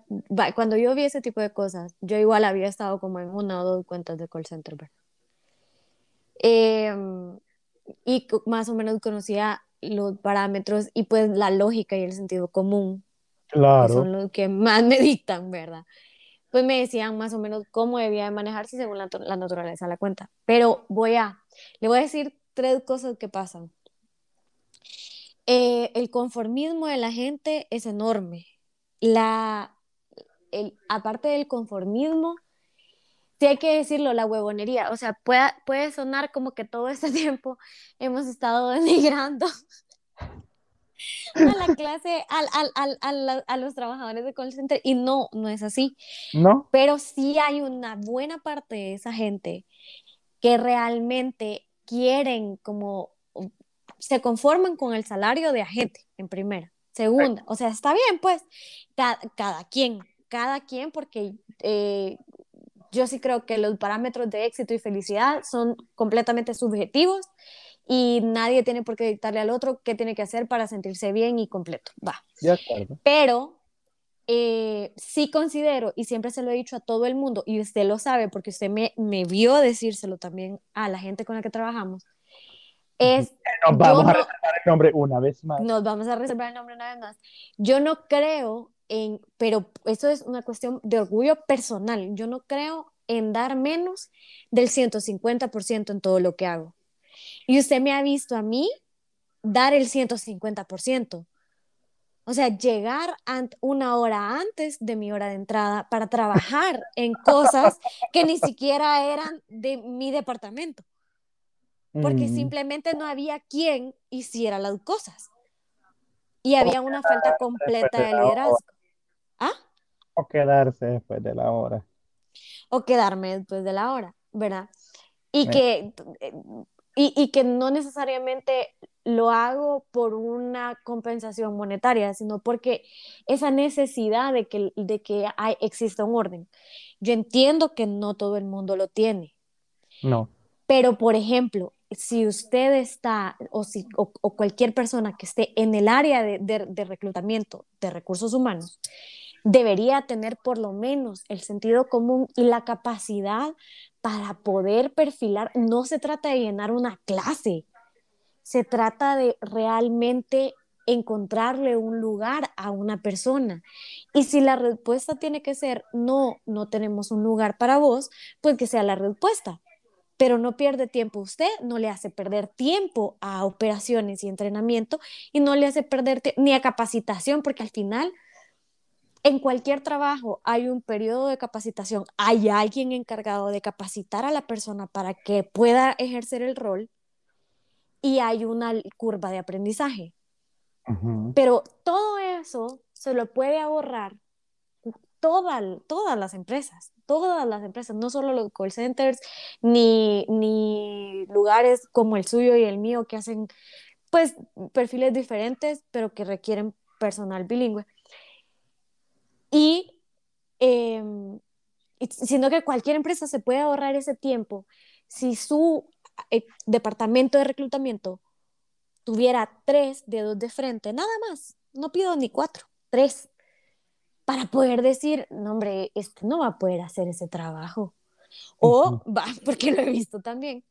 cuando yo vi ese tipo de cosas, yo igual había estado como en una o dos cuentas de call center, ¿verdad? Em, y más o menos conocía los parámetros y pues la lógica y el sentido común. Claro. Son los que más [LAUGHS] me dictan, ¿verdad? Pues me decían más o menos cómo debía de manejarse según la, la naturaleza de la cuenta. Pero voy a, le voy a decir tres cosas que pasan. Eh, el conformismo de la gente es enorme. La, el, aparte del conformismo, sí hay que decirlo, la huevonería. O sea, puede, puede sonar como que todo este [LAUGHS] tiempo hemos estado denigrando [LAUGHS] a la clase, al, al, al, a los trabajadores de call center y no, no es así. ¿No? Pero sí hay una buena parte de esa gente que realmente quieren como se conforman con el salario de agente en primera. Segunda, o sea, está bien, pues, cada, cada quien, cada quien, porque eh, yo sí creo que los parámetros de éxito y felicidad son completamente subjetivos y nadie tiene por qué dictarle al otro qué tiene que hacer para sentirse bien y completo. Va. De acuerdo. Pero eh, sí considero, y siempre se lo he dicho a todo el mundo, y usted lo sabe porque usted me, me vio decírselo también a la gente con la que trabajamos, es... Nos vamos a reservar el nombre una vez más. Nos vamos a reservar el nombre una vez más. Yo no creo en, pero eso es una cuestión de orgullo personal, yo no creo en dar menos del 150% en todo lo que hago. Y usted me ha visto a mí dar el 150%. O sea, llegar una hora antes de mi hora de entrada para trabajar en cosas que ni siquiera eran de mi departamento. Porque mm. simplemente no había quien hiciera las cosas. Y había una falta completa de liderazgo. ¿Ah? O quedarse después de la hora. O quedarme después de la hora, ¿verdad? Y, que, y, y, que no necesariamente lo hago por una compensación monetaria, sino porque esa necesidad de que, de que hay, exista un orden. Yo entiendo que no todo el mundo lo tiene. No. Pero, por ejemplo, si usted está, o, si, o, cualquier persona que esté en el área de, de, de reclutamiento de recursos humanos, debería tener por lo menos el sentido común y la capacidad para poder perfilar. No se trata de llenar una clase, se trata de realmente encontrarle un lugar a una persona. Y si la respuesta tiene que ser no, no tenemos un lugar para vos, pues que sea la respuesta. Pero no pierde tiempo usted, no le hace perder tiempo a operaciones y entrenamiento y no le hace perder ni a capacitación, porque al final en cualquier trabajo hay un periodo de capacitación, hay alguien encargado de capacitar a la persona para que pueda ejercer el rol y hay una curva de aprendizaje. Pero todo eso se lo puede ahorrar toda, todas las empresas, todas las empresas, no solo los call centers, ni, ni lugares como el suyo y el mío que hacen pues perfiles diferentes, pero que requieren personal bilingüe. Y eh, siendo que cualquier empresa se puede ahorrar ese tiempo si su eh, departamento de reclutamiento tuviera tres dedos de frente, nada más, no pido ni cuatro, tres, para poder decir, no hombre, este no va a poder hacer ese trabajo. O, va, [LAUGHS] porque lo he visto también.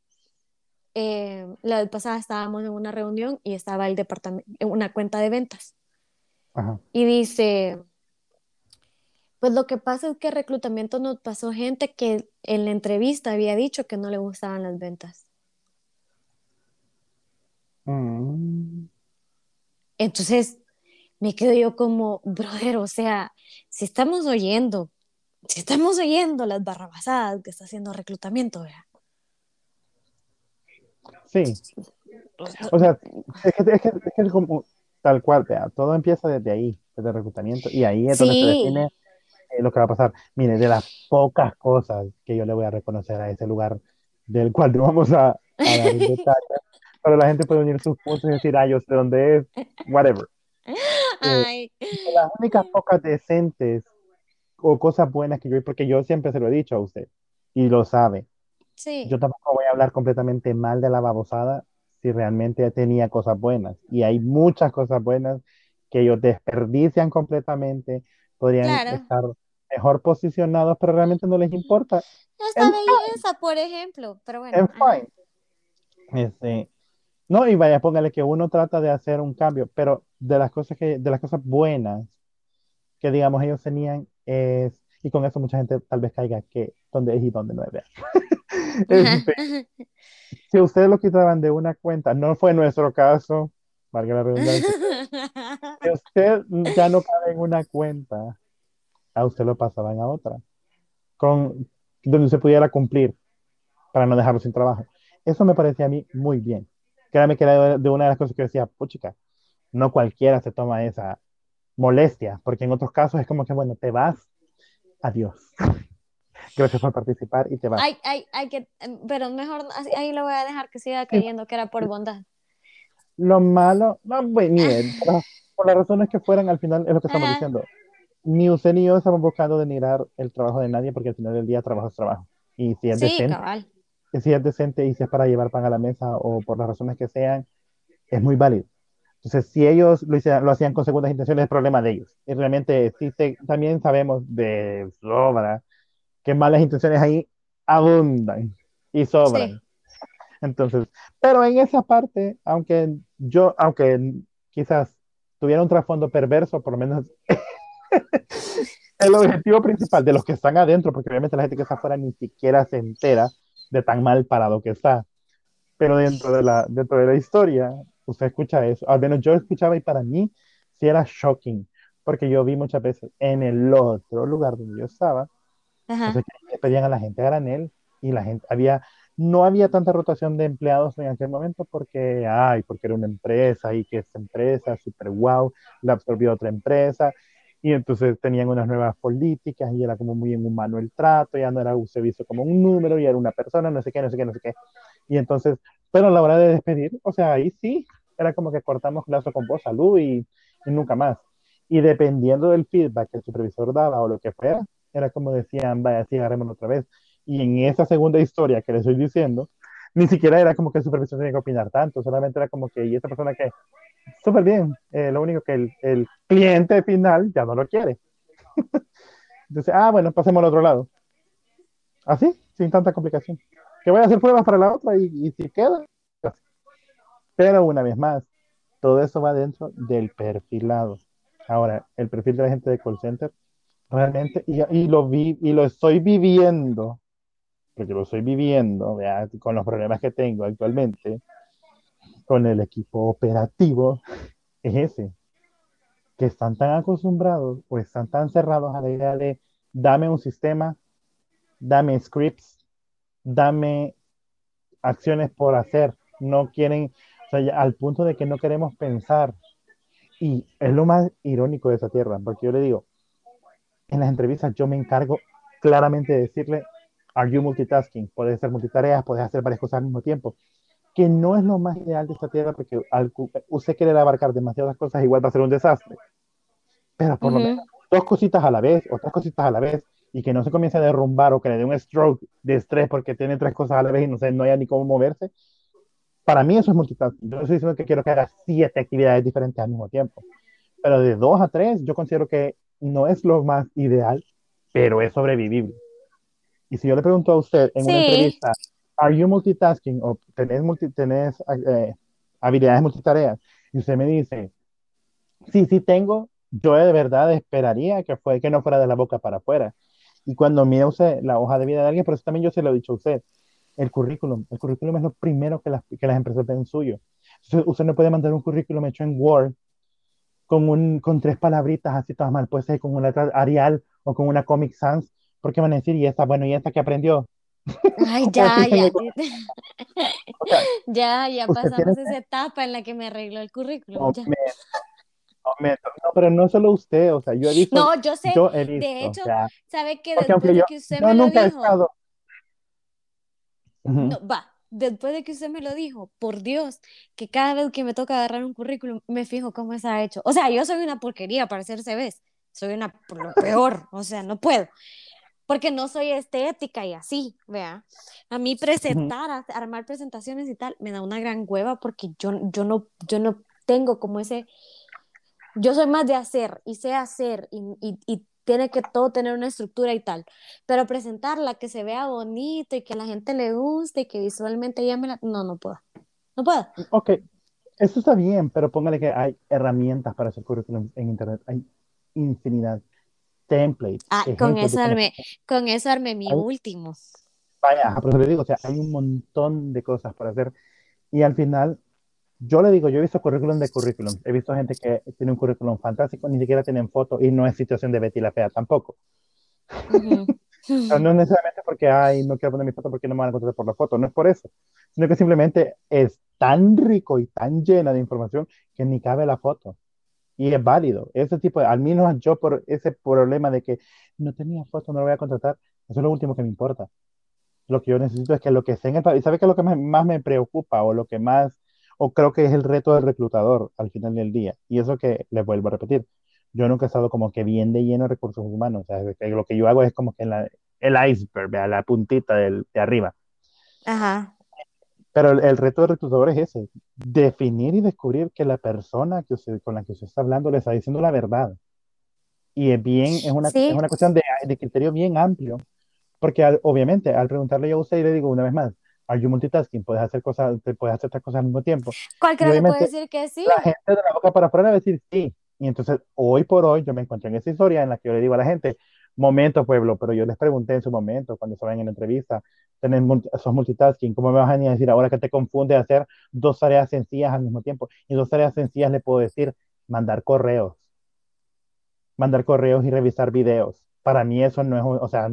Eh, la vez pasada estábamos en una reunión y estaba el departamento, una cuenta de ventas. Y dice, pues lo que pasa es que reclutamiento nos pasó gente que en la entrevista había dicho que no le gustaban las ventas. Mm. Entonces, me quedo yo como, brother, o sea, si estamos oyendo, si estamos oyendo las barrabasadas que está haciendo reclutamiento, ¿verdad? Sí. O sea, es que es, que, es, como tal cual, todo empieza desde ahí, desde el reclutamiento, y ahí es donde se define eh, lo que va a pasar. Mire, de las pocas cosas que yo le voy a reconocer a ese lugar, del cual no vamos a, a dar detalles, [LAUGHS] pero la gente puede unir sus puntos y decir, ah, yo sé dónde es, whatever. Eh, las únicas [LAUGHS] pocas decentes o cosas buenas que yo, porque yo siempre se lo he dicho a usted, y lo sabe. Sí. Yo tampoco voy a hablar completamente mal de la babosada si realmente tenía cosas buenas. Y hay muchas cosas buenas que ellos desperdician completamente, podrían estar mejor posicionados, pero realmente no les importa. Esta belleza, por ejemplo, pero bueno. En fine. Este, No, y vaya, póngale que uno trata de hacer un cambio, pero de las cosas que, de las cosas buenas que digamos ellos tenían es, y con eso mucha gente tal vez caiga que dónde es y dónde no es. [LAUGHS] Este, si ustedes lo quitaban de una cuenta, no fue nuestro caso, valga la redundancia, [LAUGHS] si usted ya no cabe en una cuenta, a usted lo pasaban a otra, con, donde se pudiera cumplir para no dejarlo sin trabajo. Eso me parecía a mí muy bien. Créame que era de una de las cosas que decía, puchica, no cualquiera se toma esa molestia, porque en otros casos es como que, bueno, te vas, adiós. [LAUGHS] Gracias por participar y te vas. Ay, ay, ay, que, em, pero mejor ahí lo voy a dejar que siga creyendo que era por bondad. Lo malo, no, pues, ni él, por, por las razones que fueran, al final es lo que estamos Ajá. diciendo. Ni usted ni yo estamos buscando denigrar el trabajo de nadie, porque al final del día trabajo es trabajo. Y si es Sí, decente, cabal. Si es decente y si es para llevar pan a la mesa o por las razones que sean, es muy válido. Entonces, si ellos lo, hicieran- lo hacían con segundas intenciones, es problema de ellos. Y realmente se- también sabemos de sobra que malas intenciones ahí abundan y sobran. Sí. Entonces, pero en esa parte, aunque yo, aunque quizás tuviera un trasfondo perverso, por lo menos [LAUGHS] el objetivo principal de los que están adentro, porque obviamente la gente que está afuera ni siquiera se entera de tan mal parado que está. Pero dentro de la, dentro de la historia, usted escucha eso. Al menos yo escuchaba y para mí sí era shocking, porque yo vi muchas veces en el otro lugar donde yo estaba, que le pedían a la gente a granel y la gente había, no había tanta rotación de empleados en aquel momento porque, ay, porque era una empresa y que esa empresa, super wow, la absorbió otra empresa y entonces tenían unas nuevas políticas y era como muy inhumano el trato, ya no era usted visto como un número, ya era una persona, no sé qué, no sé qué, no sé qué. Y entonces, pero a la hora de despedir, o sea, ahí sí, era como que cortamos lazo con vos, salud y, y nunca más. Y dependiendo del feedback que el supervisor daba o lo que fuera, era como decían, vaya, sí, agarrémoslo otra vez. Y en esa segunda historia que les estoy diciendo, ni siquiera era como que el supervisor tenía que opinar tanto, solamente era como que, y esta persona que, súper bien, eh, lo único que el, cliente final ya no lo quiere. [LAUGHS] Entonces, ah, bueno, pasemos al otro lado. Así, sin tanta complicación. Que voy a hacer pruebas para la otra y, si queda. Pero una vez más, todo eso va dentro del perfilado. Ahora, el perfil de la gente de call center, realmente, y, lo vi, y lo estoy viviendo, porque lo estoy viviendo, ¿vea? con los problemas que tengo actualmente, con el equipo operativo, es ese, que están tan acostumbrados o están tan cerrados a la idea de dame un sistema, dame scripts, dame acciones por hacer, no quieren, o sea, al punto de que no queremos pensar. Y es lo más irónico de esa tierra, porque yo le digo, en las entrevistas yo me encargo claramente de decirle, are you multitasking? Puedes hacer multitareas, puedes hacer varias cosas al mismo tiempo, que no es lo más ideal de esta tierra, porque al, usted quiere abarcar demasiadas cosas, igual va a ser un desastre. Pero por uh -huh. lo menos dos cositas a la vez, o tres cositas a la vez, y que no se comience a derrumbar o que le dé un stroke de estrés porque tiene tres cosas a la vez y no, sé, no haya ni cómo moverse, para mí eso es multitasking. Yo estoy diciendo que quiero que haga siete actividades diferentes al mismo tiempo, pero de dos a tres yo considero que no es lo más ideal, pero es sobrevivible. Y si yo le pregunto a usted en sí. una entrevista, ¿Are you multitasking? o tenés, multi, tenés eh, habilidades multitareas, y usted me dice, sí, sí tengo, yo de verdad esperaría que, fue, que no fuera de la boca para afuera. Y cuando mira usted la hoja de vida de alguien, pero eso también yo se lo he dicho a usted, el currículum, el currículum es lo primero que las, que las empresas ven suyo. Entonces, usted no puede mandar un currículum hecho en Word con, un, con tres palabritas así todas mal puestas con una Arial o con una Comic Sans, porque van a decir, y esta, bueno, y esta que aprendió. Ay, [LAUGHS] ya, ya. [LAUGHS] [LAUGHS] o sea, ya, ya pasamos tiene... esa etapa en la que me arregló el currículum. No, me, no, pero no solo usted, o sea, yo he visto. No, yo sé. Yo he visto, de hecho, o sea, ¿sabe que después de que usted me lo dijo? Estado... no, va, después de que usted me lo dijo, por Dios, que cada vez que me toca agarrar un currículum, me fijo cómo está hecho. O sea, yo soy una porquería para hacer CVs. Soy una, por lo peor, o sea, no puedo porque no soy estética y así, vea. A mí presentar, uh -huh. armar presentaciones y tal, me da una gran hueva porque yo, yo, no, yo no tengo como ese, yo soy más de hacer y sé hacer y, y, y tiene que todo tener una estructura y tal, pero presentarla, que se vea bonito y que a la gente le guste y que visualmente llame la... No, no puedo. No puedo. Ok, eso está bien, pero póngale que hay herramientas para hacer currículum en Internet. Hay infinidad. Templates. Ah, con eso armé, con eso armé mi Ay. último. Vaya, por eso le digo, o sea, hay un montón de cosas para hacer. Y al final, yo le digo, yo he visto currículum de currículum. He visto gente que tiene un currículum fantástico, ni siquiera tienen foto y no es situación de Betty la Fea tampoco. [LAUGHS] O sea, no es necesariamente porque, ay, no quiero poner mi foto porque no me van a contratar por la foto, no es por eso, sino que simplemente es tan rico y tan llena de información que ni cabe la foto. Y es válido. Ese tipo de, al menos yo por ese problema de que no tenía foto, no lo voy a contratar, eso es lo último que me importa. Lo que yo necesito es que lo que esté en ¿y sabe qué es lo que más, me preocupa o lo que más, o creo que es el reto del reclutador al final del día? Y eso que les vuelvo a repetir, yo nunca he estado como que bien de lleno recursos humanos, o sea, que lo que yo hago es como que el iceberg, vea, la puntita del, de arriba. Ajá. Pero el, el reto del reclutador es ese, definir y descubrir que la persona que usted, con la que usted está hablando le está diciendo la verdad. Y es bien, es una, Sí. es una cuestión de, de criterio bien amplio, porque al- obviamente al preguntarle yo a usted y le digo una vez más, are you multitasking? Puedes hacer cosas, puedes hacer estas cosas al mismo tiempo. Cualquiera me puede decir que sí. La gente de la boca para afuera va a decir sí. Y entonces hoy por hoy yo me encuentro en esa historia en la que yo le digo a la gente, momento pueblo, pero yo les pregunté en su momento cuando estaban en la entrevista, tenés, sos multitasking, ¿cómo me vas a decir ahora que te confunde hacer dos tareas sencillas al mismo tiempo? Y dos tareas sencillas le puedo decir, mandar correos, mandar correos y revisar videos. Para mí eso no es, o sea,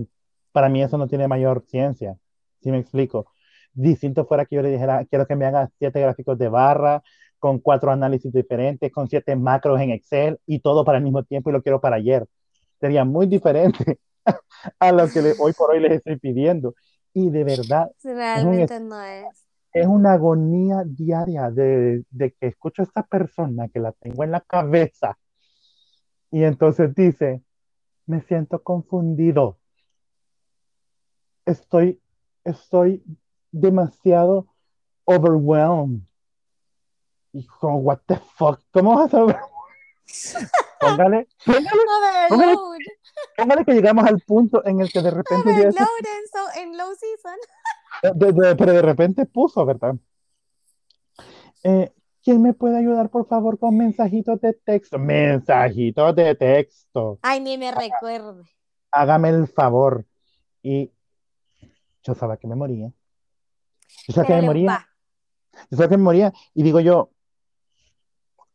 para mí eso no tiene mayor ciencia, ¿sí me explico? Distinto fuera que yo le dijera, quiero que me haga siete gráficos de barra, con cuatro análisis diferentes, con siete macros en Excel y todo para el mismo tiempo y lo quiero para ayer. Sería muy diferente [LAUGHS] a lo que le- hoy por hoy les estoy pidiendo. Y de verdad, Realmente no es. es una agonía diaria de, de que escucho a esta persona que la tengo en la cabeza y entonces dice, me siento confundido. Estoy, estoy demasiado overwhelmed. Y como, what the fuck, ¿cómo vas a [LAUGHS] Póngale, póngale, póngale que llegamos al punto en el que de repente Overload en, so- en low season. de- de- pero de repente puso, ¿verdad? Eh, ¿quién me puede ayudar, por favor, con mensajitos de texto? Mensajitos de texto. Ay, ni me recuerde. Hágame el favor. Y yo sabía que me moría. Yo sabía que me moría. va. Yo sabía que me moría. Y digo yo,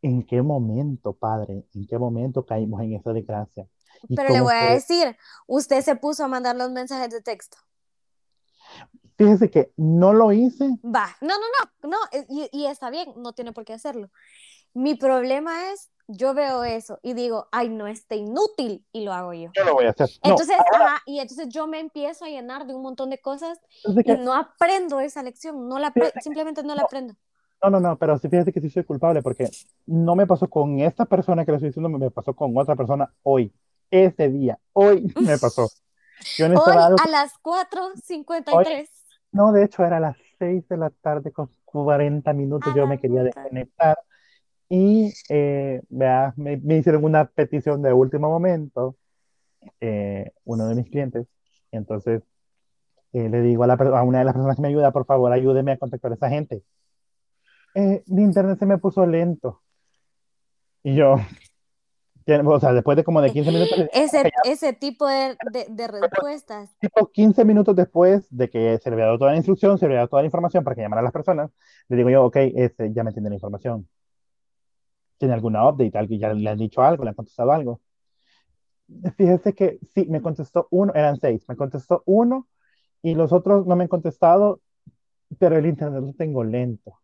¿en qué momento, padre? ¿En qué momento caímos en esa desgracia? ¿Y Pero le voy a fue? decir, usted se puso a mandar los mensajes de texto. Fíjese que no lo hice. Va. No, no, no, no, eh, y, y está bien, no tiene por qué hacerlo. Mi problema es, yo veo eso y digo, ay, no, está inútil y lo hago yo. Yo lo voy a hacer. No, Entonces, ahora, ajá, y entonces yo me empiezo a llenar de un montón de cosas y que- no aprendo esa lección, no la simplemente no la aprendo. No, no, no, pero sí fíjate que sí soy culpable porque no me pasó con esta persona que le estoy diciendo, me pasó con otra persona hoy, ese día, hoy me pasó. Yo Hoy necesitaba algo, a las 4.53. no, de hecho era a las 6 de la tarde con 40 minutos, A yo me quería puta. desconectar y eh, vea, me, me hicieron una petición de último momento, eh, uno de mis clientes, entonces eh, le digo a, la, a una de las personas que me ayuda, por favor, ayúdeme a contactar a esa gente. Eh, mi internet se me puso lento. Y yo, [LAUGHS] o sea, después de como de 15 minutos, [LAUGHS] Ese, ese tipo de, de- de [LAUGHS] respuestas. tipo 15 minutos después de que se le había dado toda la instrucción, se le había dado toda la información para que llamara a las personas, le digo yo, ok, este, ya me tiene la información. ¿Tiene alguna update? ¿Algo? ¿Ya le han dicho algo? ¿Le han contestado algo? Fíjese que sí, me contestó uno, eran seis, me contestó uno y los otros no me han contestado, pero el internet lo tengo lento.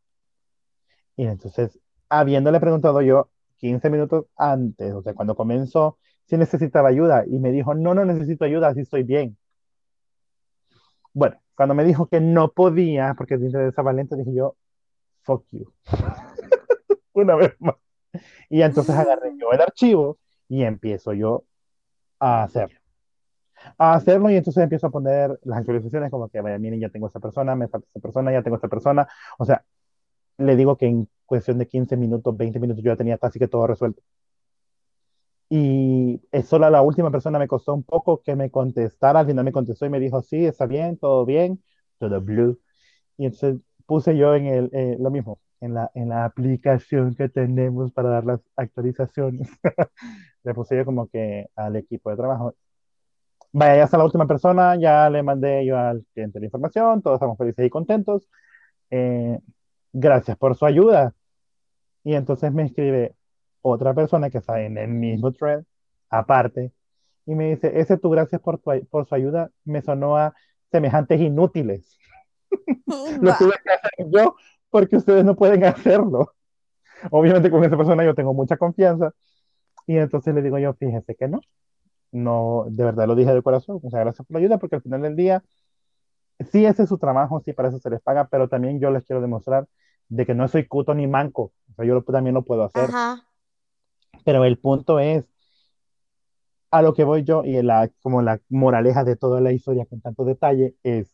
Y entonces, habiéndole preguntado yo 15 minutos antes, o sea, cuando comenzó, si necesitaba ayuda, y me dijo, no, no necesito ayuda, así estoy bien. Bueno, cuando me dijo que no podía, porque el internet estaba lento, dije yo, fuck you. [LAUGHS] Una vez más. Y entonces agarré yo el archivo y empiezo yo a hacerlo. A hacerlo y entonces empiezo a poner las actualizaciones como que, vaya, miren, ya tengo esta persona, me falta esta persona, ya tengo esta persona. O sea, le digo que en cuestión de 15 minutos, 20 minutos yo ya tenía casi que todo resuelto. Y es solo la última persona me costó un poco que me contestara, al final me contestó y me dijo, sí, está bien, todo bien, todo blue. Y entonces puse yo en el, eh, lo mismo, en la, en la aplicación que tenemos para dar las actualizaciones. [LAUGHS] le puse yo como que al equipo de trabajo. Vaya, ya está la última persona, ya le mandé yo al cliente la información, todos estamos felices y contentos. Eh, gracias por su ayuda. Y entonces me escribe otra persona que está en el mismo thread, aparte, y me dice, ese tu gracias por, tu, por su ayuda me sonó a semejantes inútiles. [LAUGHS] Lo tuve que hacer yo porque ustedes no pueden hacerlo. Obviamente con esa persona yo tengo mucha confianza y entonces le digo yo, fíjese que no, no, de verdad lo dije de corazón, sea, gracias por la ayuda porque al final del día, sí ese es su trabajo, sí para eso se les paga, pero también yo les quiero demostrar de que no soy cuto ni manco, o sea, yo también lo puedo hacer. Ajá. Pero el punto es, a lo que voy yo y la, como la moraleja de toda la historia con tanto detalle es,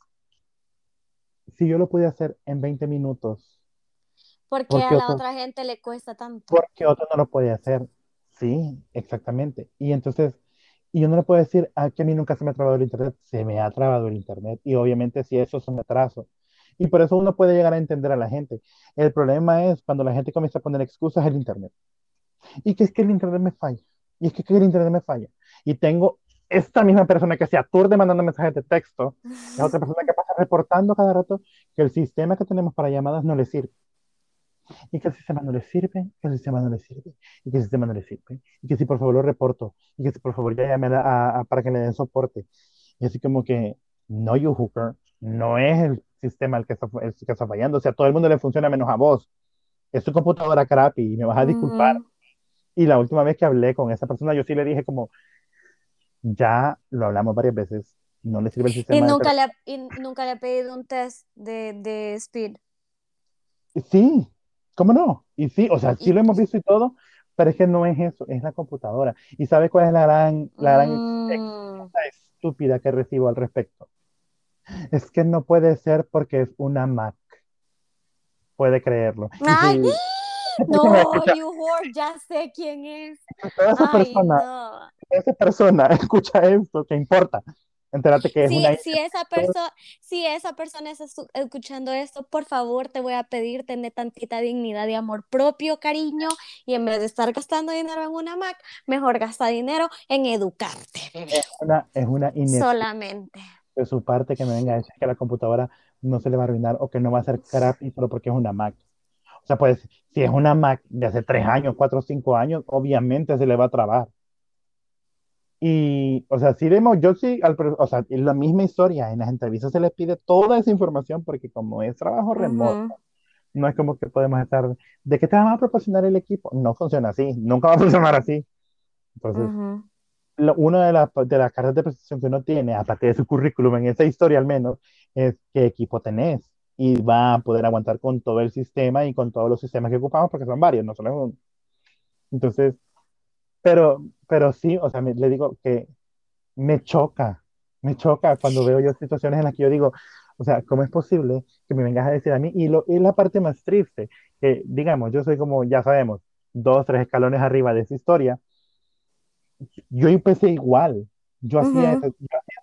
si yo lo pude hacer en 20 minutos. ¿Por qué a la otra gente le cuesta tanto? Porque otro no lo puede hacer. Sí, exactamente. Y entonces, y yo no le puedo decir, a ah, que a mí nunca se me ha trabado el Internet. Se me ha trabado el Internet. Y obviamente si eso es un atraso. Y por eso uno puede llegar a entender a la gente. El problema es cuando la gente comienza a poner excusas el Internet. Y que es que el Internet me falla. Y es que, que el Internet me falla. Y tengo esta misma persona que se aturde mandando mensajes de texto, la otra persona que pasa reportando cada rato que el sistema que tenemos para llamadas no le sirve. Y que el sistema no le sirve, que el sistema no le sirve, y que el sistema no le sirve, y que si por favor lo reporto, y que si por favor ya llame a, para que le den soporte. Y así como que, no, you hooker, no es el sistema el que, está, el que está fallando, o sea, a todo el mundo le funciona menos a vos. Es tu computadora crappy, y me vas a disculpar. Y la última vez que hablé con esa persona, yo sí le dije como, ya lo hablamos varias veces, no le sirve el sistema. ¿Y nunca, le, y nunca le he pedido un test de, de speed? Sí, ¿cómo no? Y sí, o sea, sí lo hemos visto y todo, pero es que no es eso, es la computadora. ¿Y sabes cuál es la gran, la gran mm. estúpida que recibo al respecto? Es que no puede ser porque es una Mac. Puede creerlo. ¡Ay! [LAUGHS] No, you ya sé quién es. Esa persona, esa [LAUGHS] persona escucha esto, ¿qué importa? Entérate que es una... Si esa, persona, si esa persona está escuchando esto, por favor, te voy a pedir, tener tantita dignidad y amor propio, cariño, y en vez de estar gastando dinero en una Mac, mejor gasta dinero en educarte. Es una, es una Solamente. De su parte que me venga a decir que la computadora no se le va a arruinar o que no va a ser crappy solo porque es una Mac. O sea, pues, si es una Mac de hace tres años, cuatro o cinco años, obviamente se le va a trabar. Y, o sea, si vemos, yo sí, o sea, es la misma historia, en las entrevistas se les pide toda esa información porque como es trabajo remoto, no es como que podemos estar, ¿de qué te vamos a proporcionar el equipo? No funciona así, nunca va a [LAUGHS] funcionar así. Entonces, una de, las de las cartas de presentación que uno tiene, aparte de su currículum, en esa historia al menos, es qué equipo tenés y va a poder aguantar con todo el sistema y con todos los sistemas que ocupamos, porque son varios, no solo uno. Entonces, pero, pero sí, o sea, le digo que me choca, me choca cuando veo yo situaciones en las que yo digo, o sea, ¿cómo es posible que me vengas a decir a mí? Y, lo, la parte más triste, que digamos, yo soy como, ya sabemos, dos, tres escalones arriba de esa historia, yo empecé igual, yo, hacía, esas,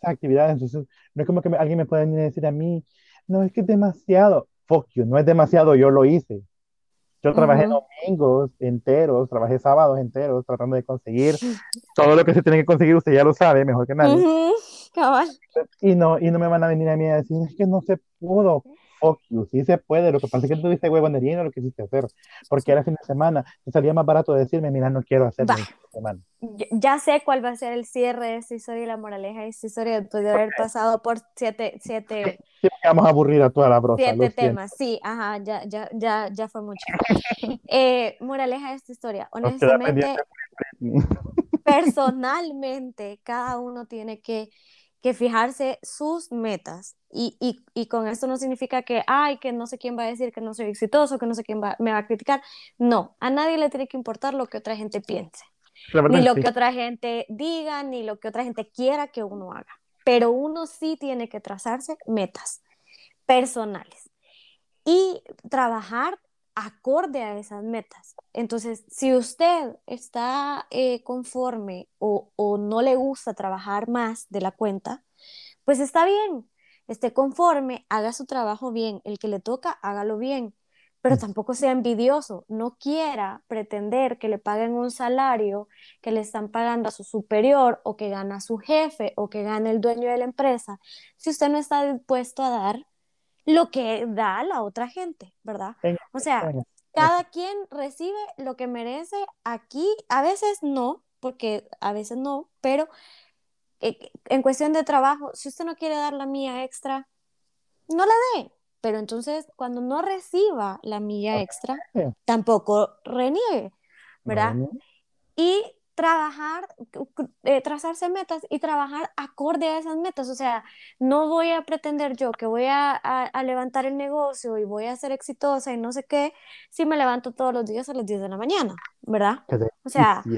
actividades, entonces no es como que alguien me pueda decir a mí, no es que es demasiado. Fuck you, no es demasiado, yo lo hice. Yo trabajé domingos enteros, trabajé sábados enteros tratando de conseguir [LAUGHS] todo lo que se tiene que conseguir, usted ya lo sabe mejor que nadie. Y no, y no me van a venir a mí a decir, es que no se pudo fuck you, sí se puede, lo que pasa es que tú dices huevonería y no lo quisiste hacer, porque era fin de semana, te salía más barato decirme, mira, no quiero hacerlo fin de semana. Ya sé cuál va a ser el cierre de esta historia y la moraleja de esta historia después de haber pasado por siete, siete... Sí, vamos a aburrir a toda la brosa. Siete temas, sí, ajá, ya, ya, ya, ya fue mucho. [LAUGHS] eh, moraleja de esta historia, [LAUGHS] honestamente, personalmente, cada uno tiene que que fijarse sus metas. Y, y, y, con esto no significa que, ay, que no sé quién va a decir que no soy exitoso, que no sé quién va, me va a criticar. No, a nadie le tiene que importar lo que otra gente piense, ni lo que otra gente diga, ni lo que otra gente quiera que uno haga. Pero uno sí tiene que trazarse metas personales y trabajar acorde a esas metas. Entonces, si usted está eh, conforme o, no le gusta trabajar más de la cuenta, pues está bien. esté conforme, haga su trabajo bien, el que le toca, hágalo bien, pero Mm. tampoco sea envidioso, no quiera pretender que le paguen un salario que le están pagando a su superior o que gana su jefe o que gana el dueño de la empresa, si usted no está dispuesto a dar lo que da la otra gente, ¿verdad? O sea, cada quien recibe lo que merece aquí, a veces no, porque a veces no, pero eh, en cuestión de trabajo, si usted no quiere dar la milla extra, no la dé. Pero entonces, cuando no reciba la milla extra, tampoco reniegue, ¿verdad? Y trabajar, eh, trazarse metas y trabajar acorde a esas metas. O sea, no voy a pretender yo que voy a, a- a levantar el negocio y voy a ser exitosa y no sé qué, si me levanto todos los días a las 10 de la mañana, ¿verdad? [LAUGHS] O sea,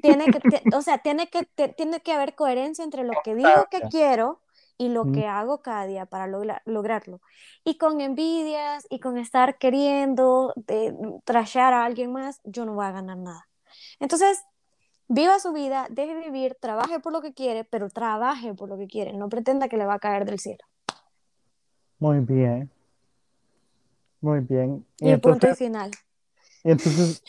tiene que, o sea, tiene que, tiene que haber coherencia entre lo que digo que quiero y lo Mm. que hago cada día para logra- lograrlo. Y con envidias y con estar queriendo de, trashear a alguien más, yo no voy a ganar nada. Entonces, viva su vida, deje vivir, trabaje por lo que quiere, pero trabaje por lo que quiere, no pretenda que le va a caer del cielo. Muy bien. Muy bien. Y Y punto y entonces, final. y entonces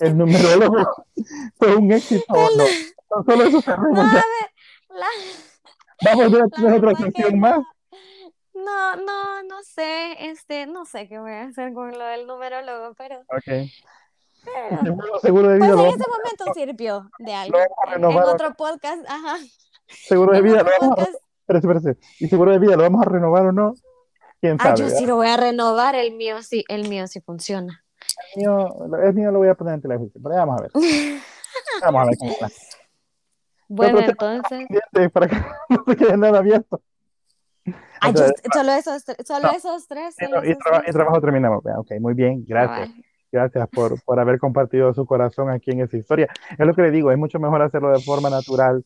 el numerólogo [LAUGHS] fue un éxito. ¿o no? No solo eso se No, arregla, a ya. ver, la, [LAUGHS] Vamos a tener [LAUGHS] otra sesión más. No, no, no sé, este, no sé qué voy a hacer con lo del numerólogo, pero, Ok. Pero, Seguro, seguro de pues vida en lo ese momento sirvió de algo. a En, en otro podcast, ajá, Seguro de en vida lo vamos a espérate. ¿Y seguro de vida lo vamos a renovar o no? ¿Quién Ah, sabe? yo ¿verdad? sí lo voy a renovar, el mío sí, el mío sí funciona. El mío, el mío lo voy a poner en televisión, pero ya vamos a ver. [LAUGHS] Vamos a ver cómo va. Bueno, entonces, para que [LAUGHS] no se quede nada abierto. ah, yo, Entonces, solo esos, tres- solo no, esos tres, y, solo y esos traba- y tres. trabajo terminamos. Ok, muy bien, gracias. Cabal. Gracias por, por haber compartido su corazón aquí en esa historia. Es lo que le digo, es mucho mejor hacerlo de forma natural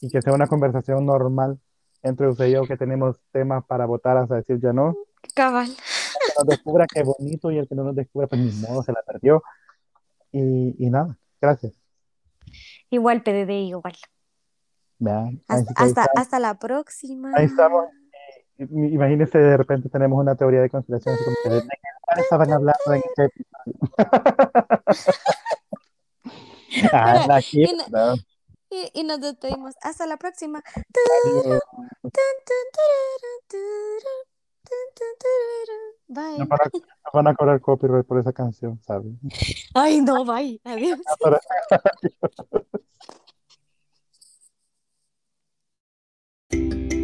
y que sea una conversación normal entre usted y yo que tenemos temas para votar hasta decir ya no. Cabal. Que nos descubra qué bonito y el que no nos descubra, pues ni modo, se la perdió. Y, y nada, gracias. Igual PDD, igual. Vean, Hasta, que hasta, hasta la próxima. ahí estamos. Imagínense, de repente tenemos una teoría de conspiración, así estaban hablando en este episodio. ah, la hip, ¿no? Y, y, nos despedimos. Hasta la próxima. Bye. No van, a, no van a cobrar copyright por esa canción, ¿sabes? Ay, no, bye. Adiós. Adiós.